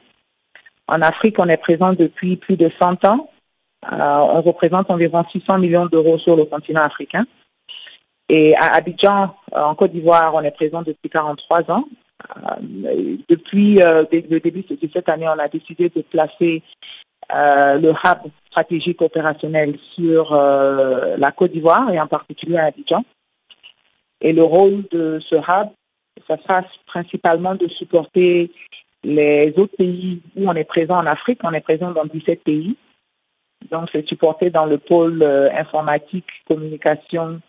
En Afrique, on est présent depuis plus de 100 ans. Euh, on représente environ 600 millions d'euros sur le continent africain. Et à Abidjan, en Côte d'Ivoire, on est présent depuis 43 ans. depuis le début de cette année, on a décidé de placer le hub stratégique opérationnel sur euh, la Côte d'Ivoire et en particulier à Abidjan. Et le rôle de ce hub, ça sera principalement de supporter les autres pays où on est présent en Afrique. On est présent dans 17 pays. Donc, c'est supporté dans le pôle euh, informatique, communication,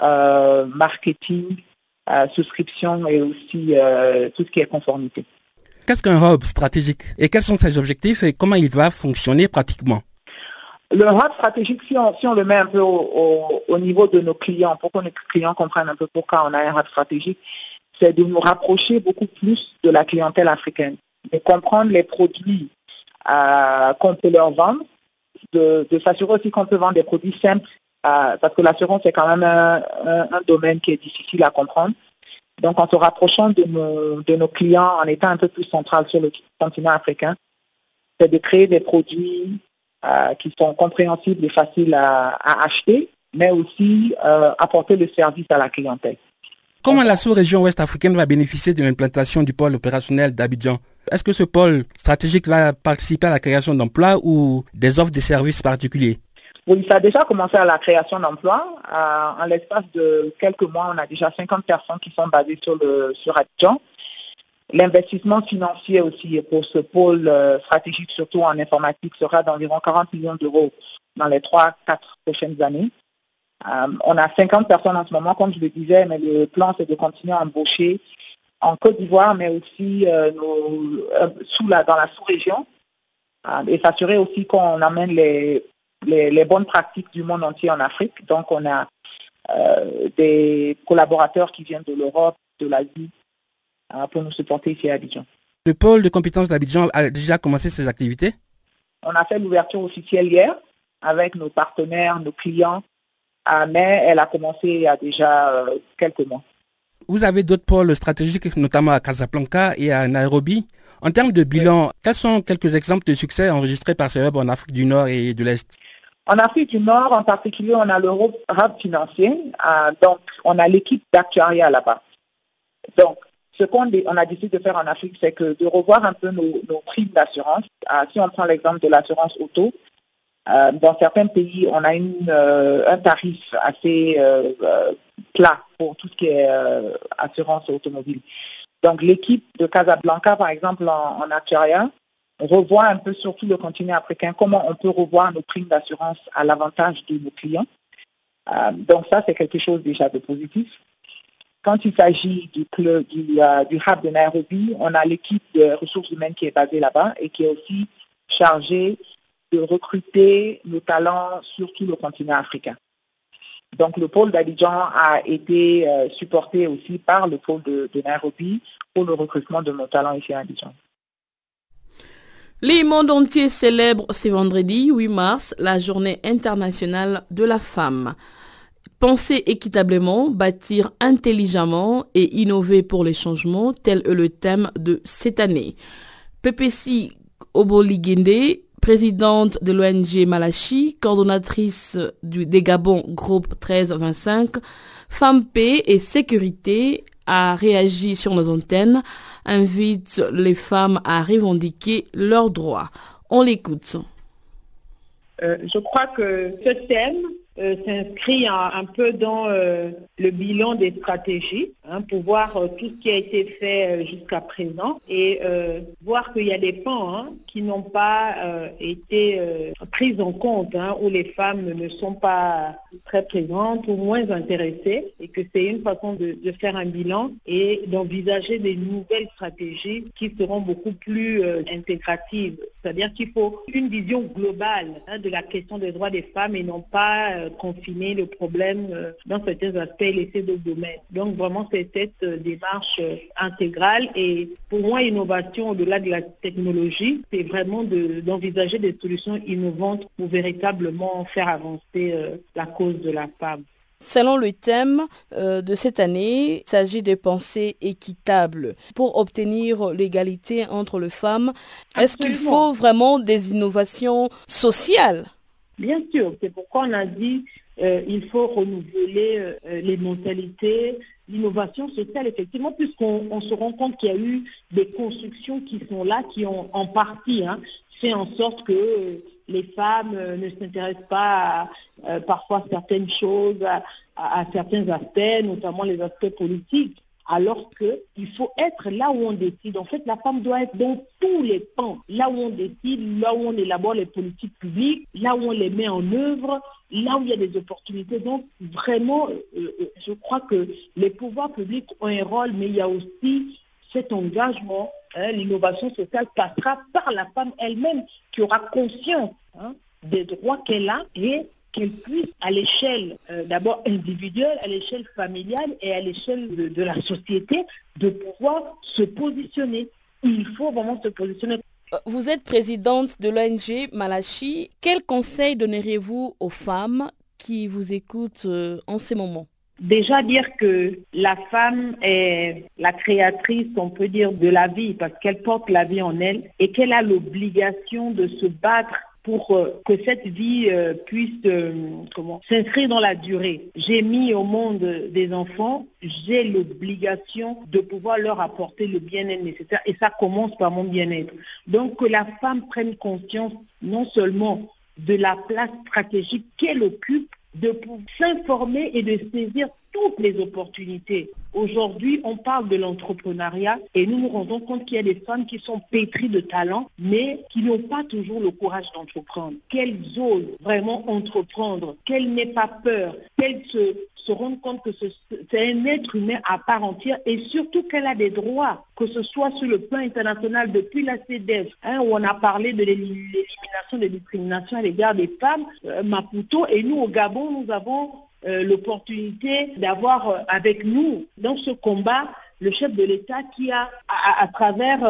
marketing souscription et aussi tout ce qui est conformité. Qu'est-ce qu'un hub stratégique et quels sont ses objectifs et comment il va fonctionner pratiquement? Le hub stratégique, si on, le met un peu au, niveau de nos clients, pour que nos clients comprennent un peu pourquoi on a un hub stratégique, c'est de nous rapprocher beaucoup plus de la clientèle africaine, de comprendre les produits euh, qu'on peut leur vendre, de, s'assurer aussi qu'on peut vendre des produits simples, euh, parce que l'assurance est quand même un, domaine qui est difficile à comprendre. Donc en se rapprochant de nos, clients, en étant un peu plus central sur le continent africain, c'est de créer des produits euh, qui sont compréhensibles et faciles à, acheter, mais aussi euh, apporter le service à la clientèle. Comment la sous-région ouest africaine va bénéficier de l'implantation du pôle opérationnel d'Abidjan? Est-ce que ce pôle stratégique va participer à la création d'emplois ou des offres de services particuliers? Oui, ça a déjà commencé à la création d'emplois. Euh, en l'espace de quelques mois, on a déjà 50 personnes qui sont basées sur, le, sur Abidjan. L'investissement financier aussi pour ce pôle euh, stratégique, surtout en informatique, sera d'environ 40 millions d'euros dans les 3-4 prochaines années. Euh, on a 50 personnes en ce moment, comme je le disais, mais le plan, c'est de continuer à embaucher en Côte d'Ivoire, mais aussi sous la, dans la sous-région, et s'assurer aussi qu'on amène les, les, bonnes pratiques du monde entier en Afrique. Donc, on a des collaborateurs qui viennent de l'Europe, de l'Asie, Hein, pour nous supporter ici à Abidjan. Le pôle de compétences d'Abidjan a déjà commencé ses activités? On a fait l'ouverture officielle hier avec nos partenaires, nos clients, ah, mais elle a commencé il y a déjà euh, quelques mois. Vous avez d'autres pôles stratégiques, notamment à Casablanca et à Nairobi. En termes de bilan, quels sont quelques exemples de succès enregistrés par ce hub en Afrique du Nord et de l'Est? En Afrique du Nord, en particulier, on a le hub financier. Ah, donc, on a l'équipe d'actuariat là-bas. Donc, ce qu'on a décidé de faire en Afrique, c'est que de revoir un peu nos, primes d'assurance. Ah, si on prend l'exemple de l'assurance auto, euh, dans certains pays, on a euh, un tarif assez euh, plat pour tout ce qui est assurance automobile. Donc l'équipe de Casablanca, par exemple, en, en actuariat, revoit un peu sur tout le continent africain comment on peut revoir nos primes d'assurance à l'avantage de nos clients. donc ça, c'est quelque chose déjà de positif. Quand il s'agit du, club, du, euh, hub de Nairobi, on a l'équipe de ressources humaines qui est basée là-bas et qui est aussi chargée de recruter nos talents sur tout le continent africain. Donc le pôle d'Abidjan a été euh, supporté aussi par le pôle de, Nairobi pour le recrutement de nos talents ici à Abidjan. Les mondes entiers célèbrent ce vendredi 8 mars la journée internationale de la femme. Penser équitablement, bâtir intelligemment et innover pour les changements, tel est le thème de cette année. PPC Oboligende, présidente de l'ONG Malachi, coordonnatrice du, des Gabon Groupe 1325, Femmes, Paix et Sécurité, a réagi sur nos antennes, invite les femmes à revendiquer leurs droits. On l'écoute. Euh, je crois que ce thème euh, s'inscrit un, peu dans euh, le bilan des stratégies hein, pour voir euh, tout ce qui a été fait jusqu'à présent et voir qu'il y a des pans hein, qui n'ont pas été pris en compte, hein, où les femmes ne sont pas très présentes ou moins intéressées et que c'est une façon de, de, faire un bilan et d'envisager des nouvelles stratégies qui seront beaucoup plus intégratives. C'est-à-dire qu'il faut une vision globale de la question des droits des femmes et non pas euh, confiner le problème euh, dans certains aspects et laisser d'autres domaines. Donc vraiment, c'est cette euh, démarche intégrale et pour moi, innovation au-delà de la technologie, c'est vraiment d'envisager des solutions innovantes pour véritablement faire avancer la cause de la femme. Selon le thème de cette année, il s'agit de pensées équitables. Pour obtenir l'égalité entre les femmes, est-ce qu'il faut vraiment des innovations sociales? Bien sûr, c'est pourquoi on a dit euh, il faut renouveler euh, les mentalités, l'innovation sociale, effectivement, puisqu'on se rend compte qu'il y a eu des constructions qui sont là, qui ont en partie hein, fait en sorte que euh, les femmes ne s'intéressent pas à, parfois certaines choses, à, certains aspects, notamment les aspects politiques. alors qu'il faut être là où on décide. En fait, la femme doit être dans tous les pans, là où on décide, là où on élabore les politiques publiques, là où on les met en œuvre, là où il y a des opportunités. Donc, vraiment, euh, euh, je crois que les pouvoirs publics ont un rôle, mais il y a aussi cet engagement. Hein, l'innovation sociale passera par la femme elle-même qui aura conscience hein, des droits qu'elle a et qu'elle puisse, à l'échelle euh, d'abord individuelle, à l'échelle familiale et à l'échelle de, la société, de pouvoir se positionner. Il faut vraiment se positionner. Euh, vous êtes présidente de l'ONG Malachi. Quel conseil donneriez-vous aux femmes qui vous écoutent euh, en ces moments Déjà dire que la femme est la créatrice, on peut dire, de la vie parce qu'elle porte la vie en elle et qu'elle a l'obligation de se battre pour euh, que cette vie euh, puisse euh, s'inscrire dans la durée. J'ai mis au monde des enfants, j'ai l'obligation de pouvoir leur apporter le bien-être nécessaire et ça commence par mon bien-être. Donc que la femme prenne conscience non seulement de la place stratégique qu'elle occupe, de s'informer et de saisir toutes les opportunités. Aujourd'hui, on parle de l'entrepreneuriat et nous nous rendons compte qu'il y a des femmes qui sont pétries de talent, mais qui n'ont pas toujours le courage d'entreprendre. Qu'elles osent vraiment entreprendre, qu'elles n'aient pas peur, qu'elles se, se rendent compte que c'est un être humain à part entière et surtout qu'elle a des droits, que ce soit sur le plan international depuis la CEDEF, hein, où on a parlé de l'élimination des discriminations à l'égard des femmes, euh, Maputo, et nous au Gabon, nous avons euh, l'opportunité d'avoir euh, avec nous dans ce combat le chef de l'État qui a, à, travers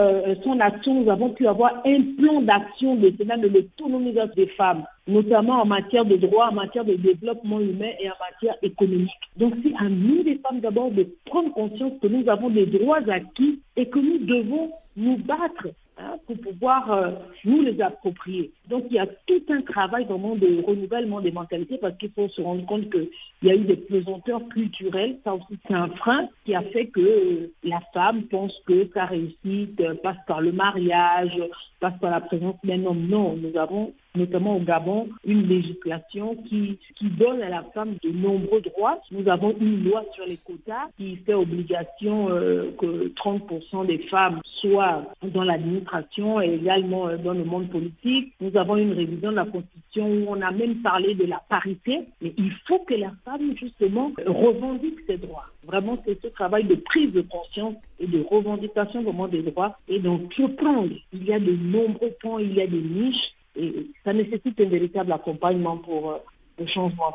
son action, nous avons pu avoir un plan d'action de, de l'autonomisation des femmes, notamment en matière de droit, en matière de développement humain et en matière économique. Donc c'est à nous les femmes d'abord de prendre conscience que nous avons des droits acquis et que nous devons nous battre Hein, pour pouvoir euh, nous les approprier. Donc il y a tout un travail vraiment de renouvellement des mentalités parce qu'il faut se rendre compte qu'il y a eu des pesanteurs culturelles. Ça aussi c'est un frein qui a fait que euh, la femme pense que sa réussite euh, passe par le mariage, passe par la présence d'un homme. Non, nous avons notamment au Gabon, une législation qui, qui donne à la femme de nombreux droits. Nous avons une loi sur les quotas qui fait obligation euh, que 30% des femmes soient dans l'administration et également euh, dans le monde politique. Nous avons une révision de la Constitution où on a même parlé de la parité, mais il faut que la femme, justement, revendique ses droits. Vraiment, c'est ce travail de prise de conscience de revendication vraiment des droits. Et prends, il y a de nombreux points, il y a des niches et ça nécessite un véritable accompagnement pour euh, le changement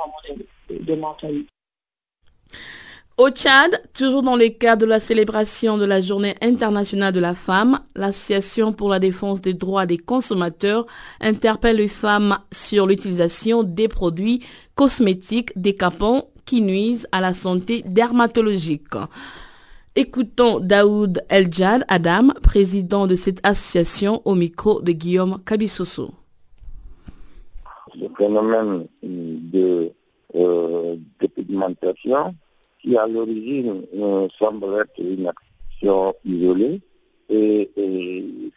de, de mentalité. Au Tchad, toujours dans le cadre de la célébration de la Journée internationale de la femme, l'Association pour la défense des droits des consommateurs interpelle les femmes sur l'utilisation des produits cosmétiques décapants qui nuisent à la santé dermatologique. Écoutons Daoud Eljad Adam, président de cette association, au micro de Guillaume Kabissoso le phénomène de euh, dépigmentation qui à l'origine euh, semble être une action isolée. Et,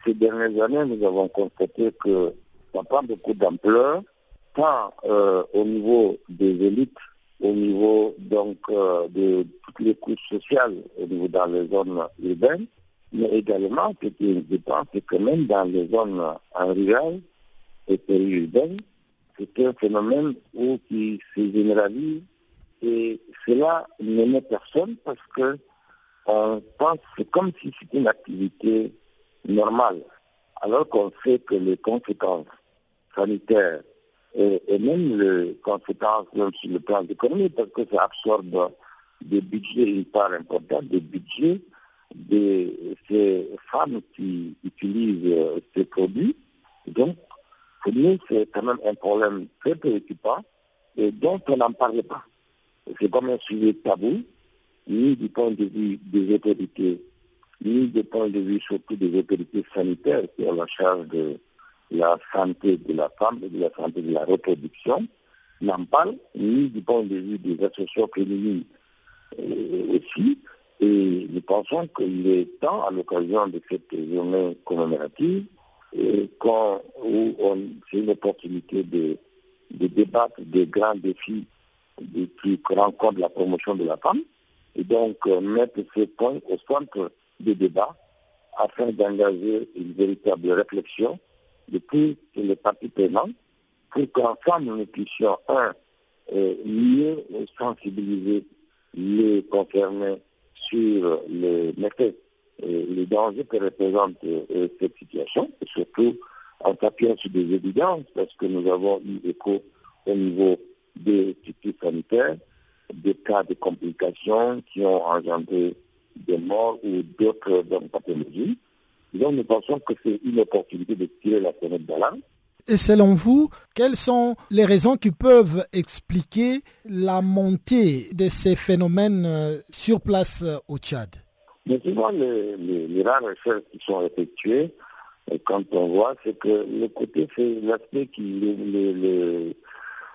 ces dernières années, nous avons constaté que ça prend beaucoup d'ampleur, tant euh, au niveau des élites, au niveau donc euh, de toutes les couches sociales, au niveau dans les zones urbaines, mais également, ce qui est important, c'est que même dans les zones rurales et périurbaines, c'est un phénomène où qui se généralise et cela ne met personne parce que on pense c'est comme si c'était une activité normale, alors qu'on sait que les conséquences sanitaires et, même les conséquences sur le plan économique, parce que ça absorbe des budgets, une part importante des budgets de ces femmes qui utilisent euh, ces produits. Donc, pour nous, c'est quand même un problème très préoccupant et dont on n'en parle pas. C'est comme un sujet tabou, ni du point de vue des autorités, ni du point de vue surtout des autorités sanitaires qui ont la charge de la santé de la femme et de la santé de la reproduction, n'en parle, ni du point de vue des associations féminines euh, aussi. Et nous pensons qu'il est temps, à l'occasion de cette journée commémorative, quand, où c'est une opportunité de, de débattre des grands défis qui rencontrent la promotion de la femme et donc euh, mettre ces points au centre des débats afin d'engager une véritable réflexion de tous les partis prenants pour qu'ensemble nous puissions, un, euh, mieux sensibiliser les concernés sur les méfaits et les dangers que représente euh, cette situation, et surtout en s'appuyant sur des évidences, parce que nous avons eu écho au niveau des structures sanitaires, des cas de complications qui ont engendré des morts ou d'autres pathologies. Donc nous pensons que c'est une opportunité de tirer la sonnette d'alarme. Et selon vous, quelles sont les raisons qui peuvent expliquer la montée de ces phénomènes euh, sur place euh, au Tchad? Mais souvent, les, les, rares recherches qui sont effectuées, et quand on voit, c'est que le côté, c'est l'aspect qui, les,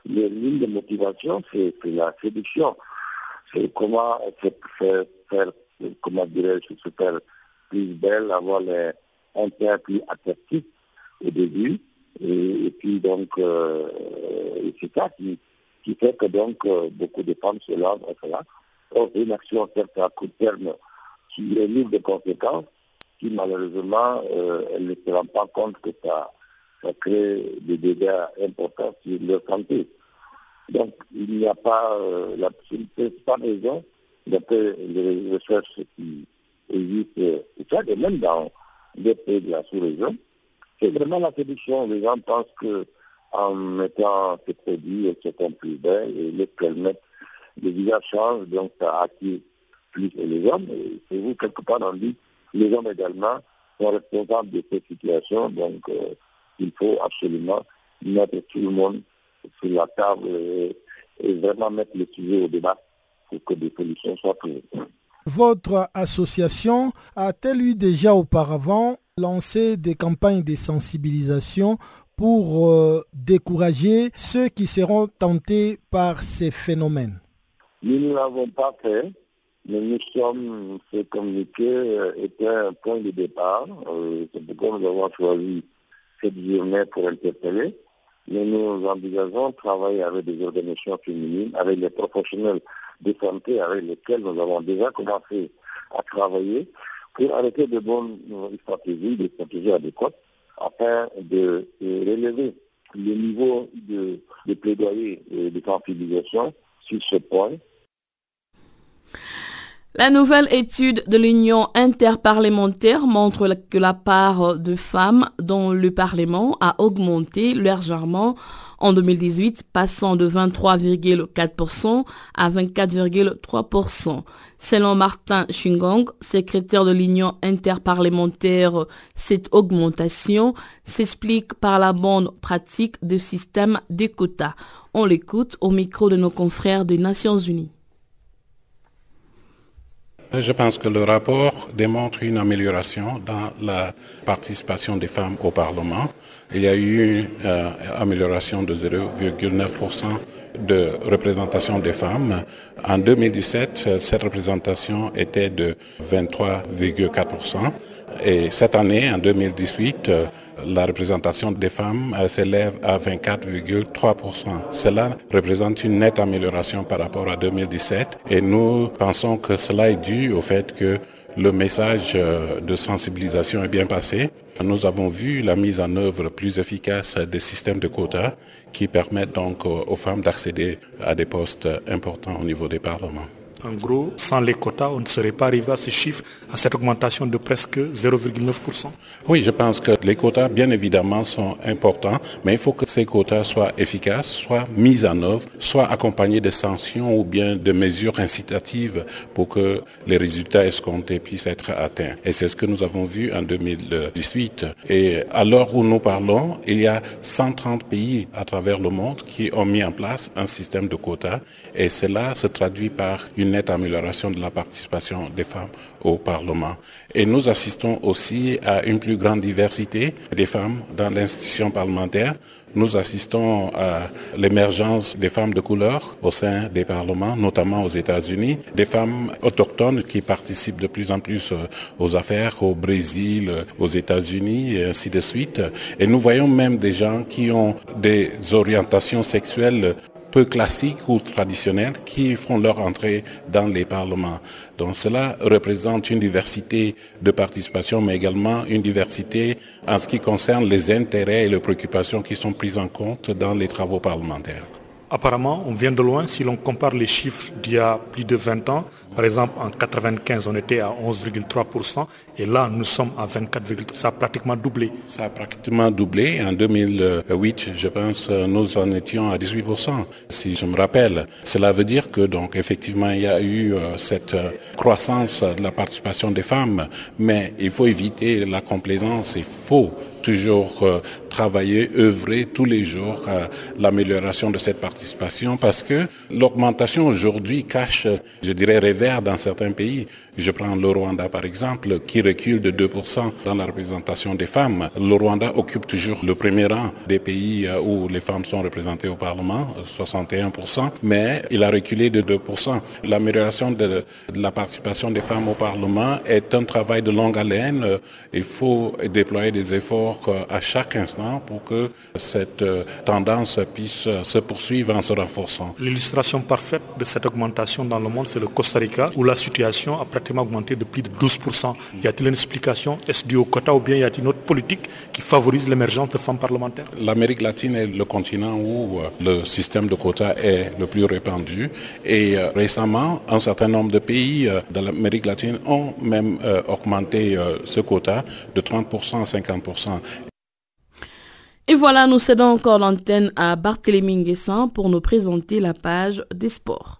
lignes de motivation, c'est la séduction. C'est comment faire, faire comment dirais-je, se faire plus belle, avoir les, un terre plus attractif au début. Et, puis donc, euh, c'est ça qui, fait que donc euh, beaucoup de femmes se lancent à cela. Or, une action certes à court terme qui est libre de conséquences, qui malheureusement, euh, elle ne se rend pas compte que ça, ça crée des dégâts importants sur leur santé. Donc, il n'y a pas euh, la pas raison d'après les recherches qui existent, et même dans des pays de la sous-région, c'est vraiment la séduction. Les gens pensent que en mettant ces produits, elles se plus belles et les qu'elles mettent, les visages changent, donc ça attire plus les hommes. Et c'est vous, quelque part, on dit les hommes également sont responsables de cette situation, donc euh, il faut absolument mettre tout le monde sur la table et, vraiment mettre le sujet au débat pour que des solutions soient prises. Votre association a-t-elle eu déjà auparavant lancé des campagnes de sensibilisation pour euh, décourager ceux qui seront tentés par ces phénomènes? Nous ne l'avons pas fait, mais nous sommes fait communiqué euh, était un point de départ. Euh, c'est pourquoi nous avons choisi cette journée pour interpeller. Mais nous envisageons de travailler avec des organisations féminines, avec les professionnels de santé avec lesquels nous avons déjà commencé à travailler pour arrêter de bonnes stratégies, des stratégies adéquates, afin de, relever le niveau de, de plaidoyer et de sensibilisation sur ce point la nouvelle étude de l'Union interparlementaire montre que la part de femmes dans le Parlement a augmenté légèrement en 2018, passant de 23,4% à 24,3%. Selon Martin Chungong, secrétaire de l'Union interparlementaire, cette augmentation s'explique par la bonne pratique du système des quotas. On l'écoute au micro de nos confrères des Nations Unies. Je pense que le rapport démontre une amélioration dans la participation des femmes au Parlement. Il y a eu une euh, amélioration de 0,9% de représentation des femmes. En 2017, cette représentation était de 23,4%. Et cette année, en 2018, la représentation des femmes euh, s'élève à 24,3%. Cela représente une nette amélioration par rapport à 2017 et nous pensons que cela est dû au fait que le message euh, de sensibilisation est bien passé. Nous avons vu la mise en œuvre plus efficace des systèmes de quotas qui permettent donc aux femmes d'accéder à des postes importants au niveau des parlements. En gros, sans les quotas, on ne serait pas arrivé à ce chiffre, à cette augmentation de presque 0,9%. Oui, je pense que les quotas, bien évidemment, sont importants, mais il faut que ces quotas soient efficaces, soient mis en œuvre, soient accompagnés de sanctions ou bien de mesures incitatives pour que les résultats escomptés puissent être atteints. Et c'est ce que nous avons vu en 2018. Et à l'heure où nous parlons, il y a 130 pays à travers le monde qui ont mis en place un système de quotas et cela se traduit par une nette amélioration de la participation des femmes au Parlement. Et nous assistons aussi à une plus grande diversité des femmes dans l'institution parlementaire. Nous assistons à l'émergence des femmes de couleur au sein des parlements, notamment aux États-Unis, des femmes autochtones qui participent de plus en plus euh, aux affaires au Brésil, aux États-Unis et ainsi de suite. Et nous voyons même des gens qui ont des orientations sexuelles peu classiques ou traditionnels qui font leur entrée dans les parlements. Donc cela représente une diversité de participation, mais également une diversité en ce qui concerne les intérêts et les préoccupations qui sont prises en compte dans les travaux parlementaires. Apparemment, on vient de loin si l'on compare les chiffres d'il y a plus de 20 ans. Par exemple, en 95, on était à 11,3% et là, nous sommes à 24,3%. Ça a pratiquement doublé. Ça a pratiquement doublé. En 2008, je pense, nous en étions à 18%, si je me rappelle. Cela veut dire que, donc, effectivement, il y a eu euh, cette euh, croissance de la participation des femmes, mais il faut éviter la complaisance. Il faut toujours euh, travailler, œuvrer tous les jours à l'amélioration de cette participation parce que l'augmentation aujourd'hui cache, je dirais, révers dans certains pays. Je prends le Rwanda par exemple, qui recule de 2% dans la représentation des femmes. Le Rwanda occupe toujours le premier rang des pays euh, où les femmes sont représentées au Parlement, 61%, mais il a reculé de 2%. L'amélioration de, la participation des femmes au Parlement est un travail de longue haleine. Il faut déployer des efforts euh, à chaque instant pour que cette euh, tendance puisse se poursuivre en se renforçant. L'illustration parfaite de cette augmentation dans le monde, c'est le Costa Rica, où la situation a pratiquement augmenté de plus de 12%. Y a-t-il une explication? Est-ce dû au quota ou bien y a-t-il une autre politique qui favorise l'émergence de femmes parlementaires? L'Amérique latine est le continent où euh, le système de quota est le plus répandu. Et euh, récemment, un certain nombre de pays euh, de l'Amérique latine ont même augmenté ce quota de 30% à 50%. Et voilà, nous cédons encore l'antenne à Barthélémy Nguessan pour nous présenter la page des sports.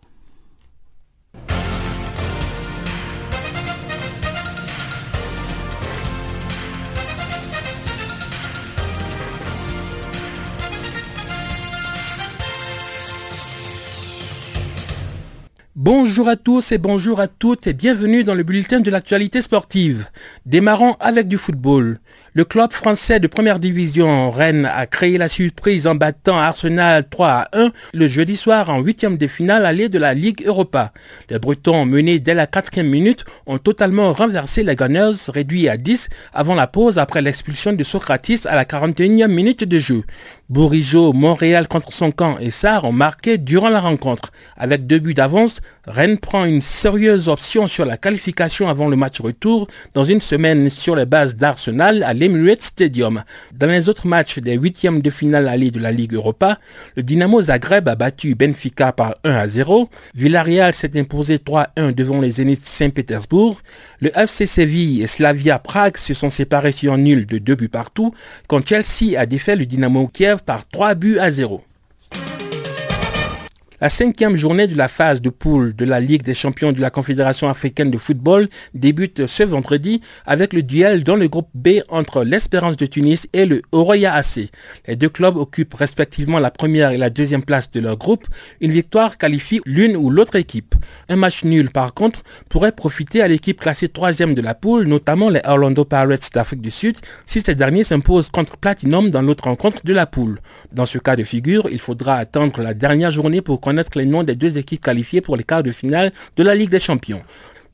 Bonjour à tous et bonjour à toutes et bienvenue dans le bulletin de l'actualité sportive. Démarrons avec du football. Le club français de première division Rennes a créé la surprise en battant Arsenal 3 à 1 le jeudi soir en huitième de finale allée de la Ligue Europa. Les Bretons menés dès la quatrième minute ont totalement renversé les Gunners réduits à 10 avant la pause après l'expulsion de Socrates à la 41e minute de jeu. Bourigeau, Montréal contre son camp et Sarr ont marqué durant la rencontre. Avec deux buts d'avance, Rennes prend une sérieuse option sur la qualification avant le match retour dans une semaine sur les bases d'Arsenal à l'Emirates Stadium. Dans les autres matchs des huitièmes de finale allée de la Ligue Europa, le Dynamo Zagreb a battu Benfica par 1 à 0. Villarreal s'est imposé 3-1 devant les Zénith Saint-Pétersbourg. Le FC Séville et Slavia Prague se sont séparés sur nul de deux buts partout quand Chelsea a défait le Dynamo Kiev par 3 buts à 0. La cinquième journée de la phase de poule de la Ligue des champions de la Confédération africaine de football débute ce vendredi avec le duel dans le groupe B entre l'Espérance de Tunis et le Oroya AC. Les deux clubs occupent respectivement la première et la deuxième place de leur groupe. Une victoire qualifie l'une ou l'autre équipe. Un match nul par contre pourrait profiter à l'équipe classée troisième de la poule, notamment les Orlando Pirates d'Afrique du Sud, si ces derniers s'imposent contre Platinum dans l'autre rencontre de la poule. Dans ce cas de figure, il faudra attendre la dernière journée pour connaître les noms des deux équipes qualifiées pour les quarts de finale de la Ligue des Champions.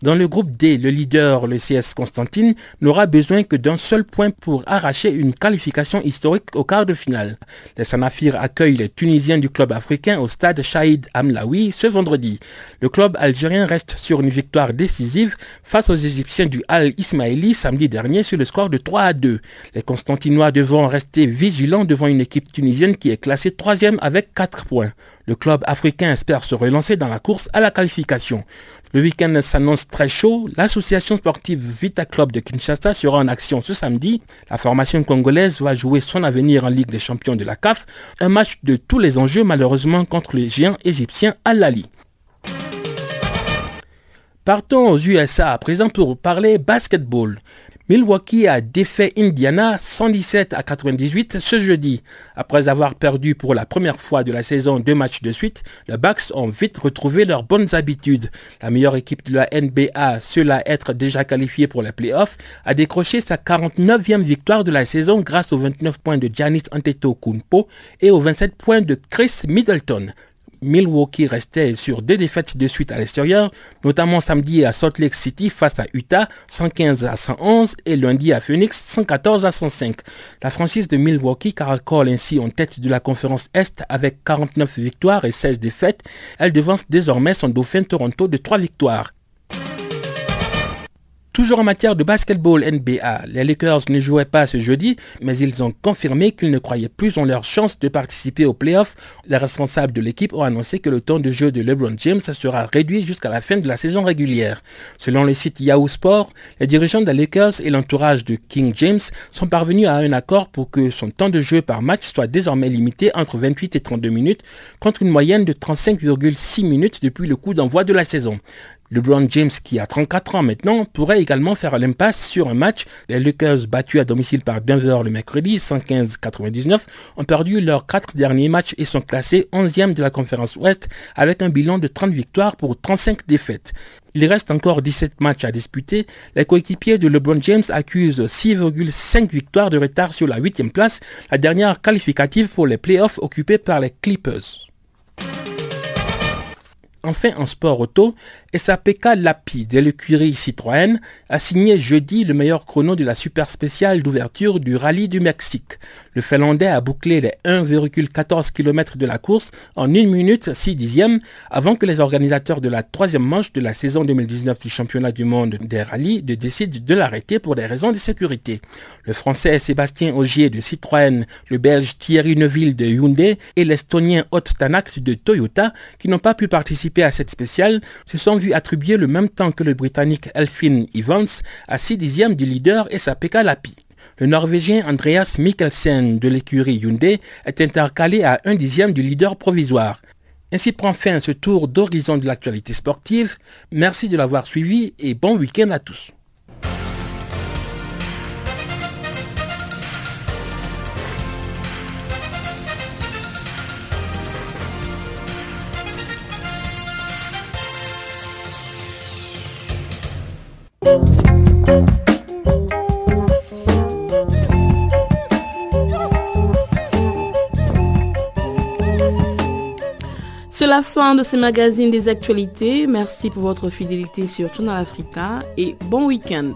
Dans le groupe D, le leader, le CS Constantine, n'aura besoin que d'un seul point pour arracher une qualification historique au quart de finale. Les Sanafir accueillent les Tunisiens du club africain au stade Shahid Amlaoui ce vendredi. Le club algérien reste sur une victoire décisive face aux Égyptiens du Al Ismaili samedi dernier sur le score de 3 à 2. Les Constantinois devront rester vigilants devant une équipe tunisienne qui est classée troisième avec 4 points. Le club africain espère se relancer dans la course à la qualification. Le week-end s'annonce très chaud. L'association sportive Vita Club de Kinshasa sera en action ce samedi. La formation congolaise va jouer son avenir en Ligue des champions de la CAF. Un match de tous les enjeux malheureusement contre les géants égyptiens Al-Lali. Partons aux USA à présent pour parler basketball. Milwaukee a défait Indiana 117 à 98 ce jeudi. Après avoir perdu pour la première fois de la saison deux matchs de suite, les Bucks ont vite retrouvé leurs bonnes habitudes. La meilleure équipe de la NBA, cela être déjà qualifiée pour les playoffs, a décroché sa 49e victoire de la saison grâce aux 29 points de Giannis Antetokounmpo et aux 27 points de Chris Middleton. Milwaukee restait sur deux défaites de suite à l'extérieur, notamment samedi à Salt Lake City face à Utah 115 à 111 et lundi à Phoenix 114 à 105. La franchise de Milwaukee caracole ainsi en tête de la conférence Est avec 49 victoires et 16 défaites. Elle devance désormais son dauphin Toronto de 3 victoires. Toujours en matière de basketball NBA, les Lakers ne jouaient pas ce jeudi, mais ils ont confirmé qu'ils ne croyaient plus en leur chance de participer aux playoffs. Les responsables de l'équipe ont annoncé que le temps de jeu de LeBron James sera réduit jusqu'à la fin de la saison régulière. Selon le site Yahoo Sport, les dirigeants des Lakers et l'entourage de King James sont parvenus à un accord pour que son temps de jeu par match soit désormais limité entre 28 et 32 minutes, contre une moyenne de 35,6 minutes depuis le coup d'envoi de la saison. LeBron James, qui a 34 ans maintenant, pourrait également faire l'impasse sur un match. Les Lakers, battus à domicile par Denver le mercredi, 115-99, ont perdu leurs quatre derniers matchs et sont classés 11e de la conférence Ouest avec un bilan de 30 victoires pour 35 défaites. Il reste encore 17 matchs à disputer. Les coéquipiers de LeBron James accusent 6,5 victoires de retard sur la 8e place, la dernière qualificative pour les playoffs occupés par les Clippers. Enfin, en sport auto, SAPK Lapi de l'écurie Citroën a signé jeudi le meilleur chrono de la super spéciale d'ouverture du rallye du Mexique. Le Finlandais a bouclé les 1,14 km de la course en 1 minute 6 dixièmes avant que les organisateurs de la troisième manche de la saison 2019 du championnat du monde des rallyes décident de l'arrêter pour des raisons de sécurité. Le Français Sébastien Augier de Citroën, le Belge Thierry Neuville de Hyundai et l'Estonien Ott Tanak de Toyota qui n'ont pas pu participer à cette spéciale se sont vus attribuer le même temps que le Britannique Elfin Evans à 6 dixièmes du leader et sa Lapi. Le Norvégien Andreas Mikkelsen de l'écurie Hyundai est intercalé à 1 dixième du leader provisoire. Ainsi prend fin ce tour d'horizon de l'actualité sportive. Merci de l'avoir suivi et bon week-end à tous. C'est la fin de ce magazine des actualités. Merci pour votre fidélité sur Channel Africa et bon week-end.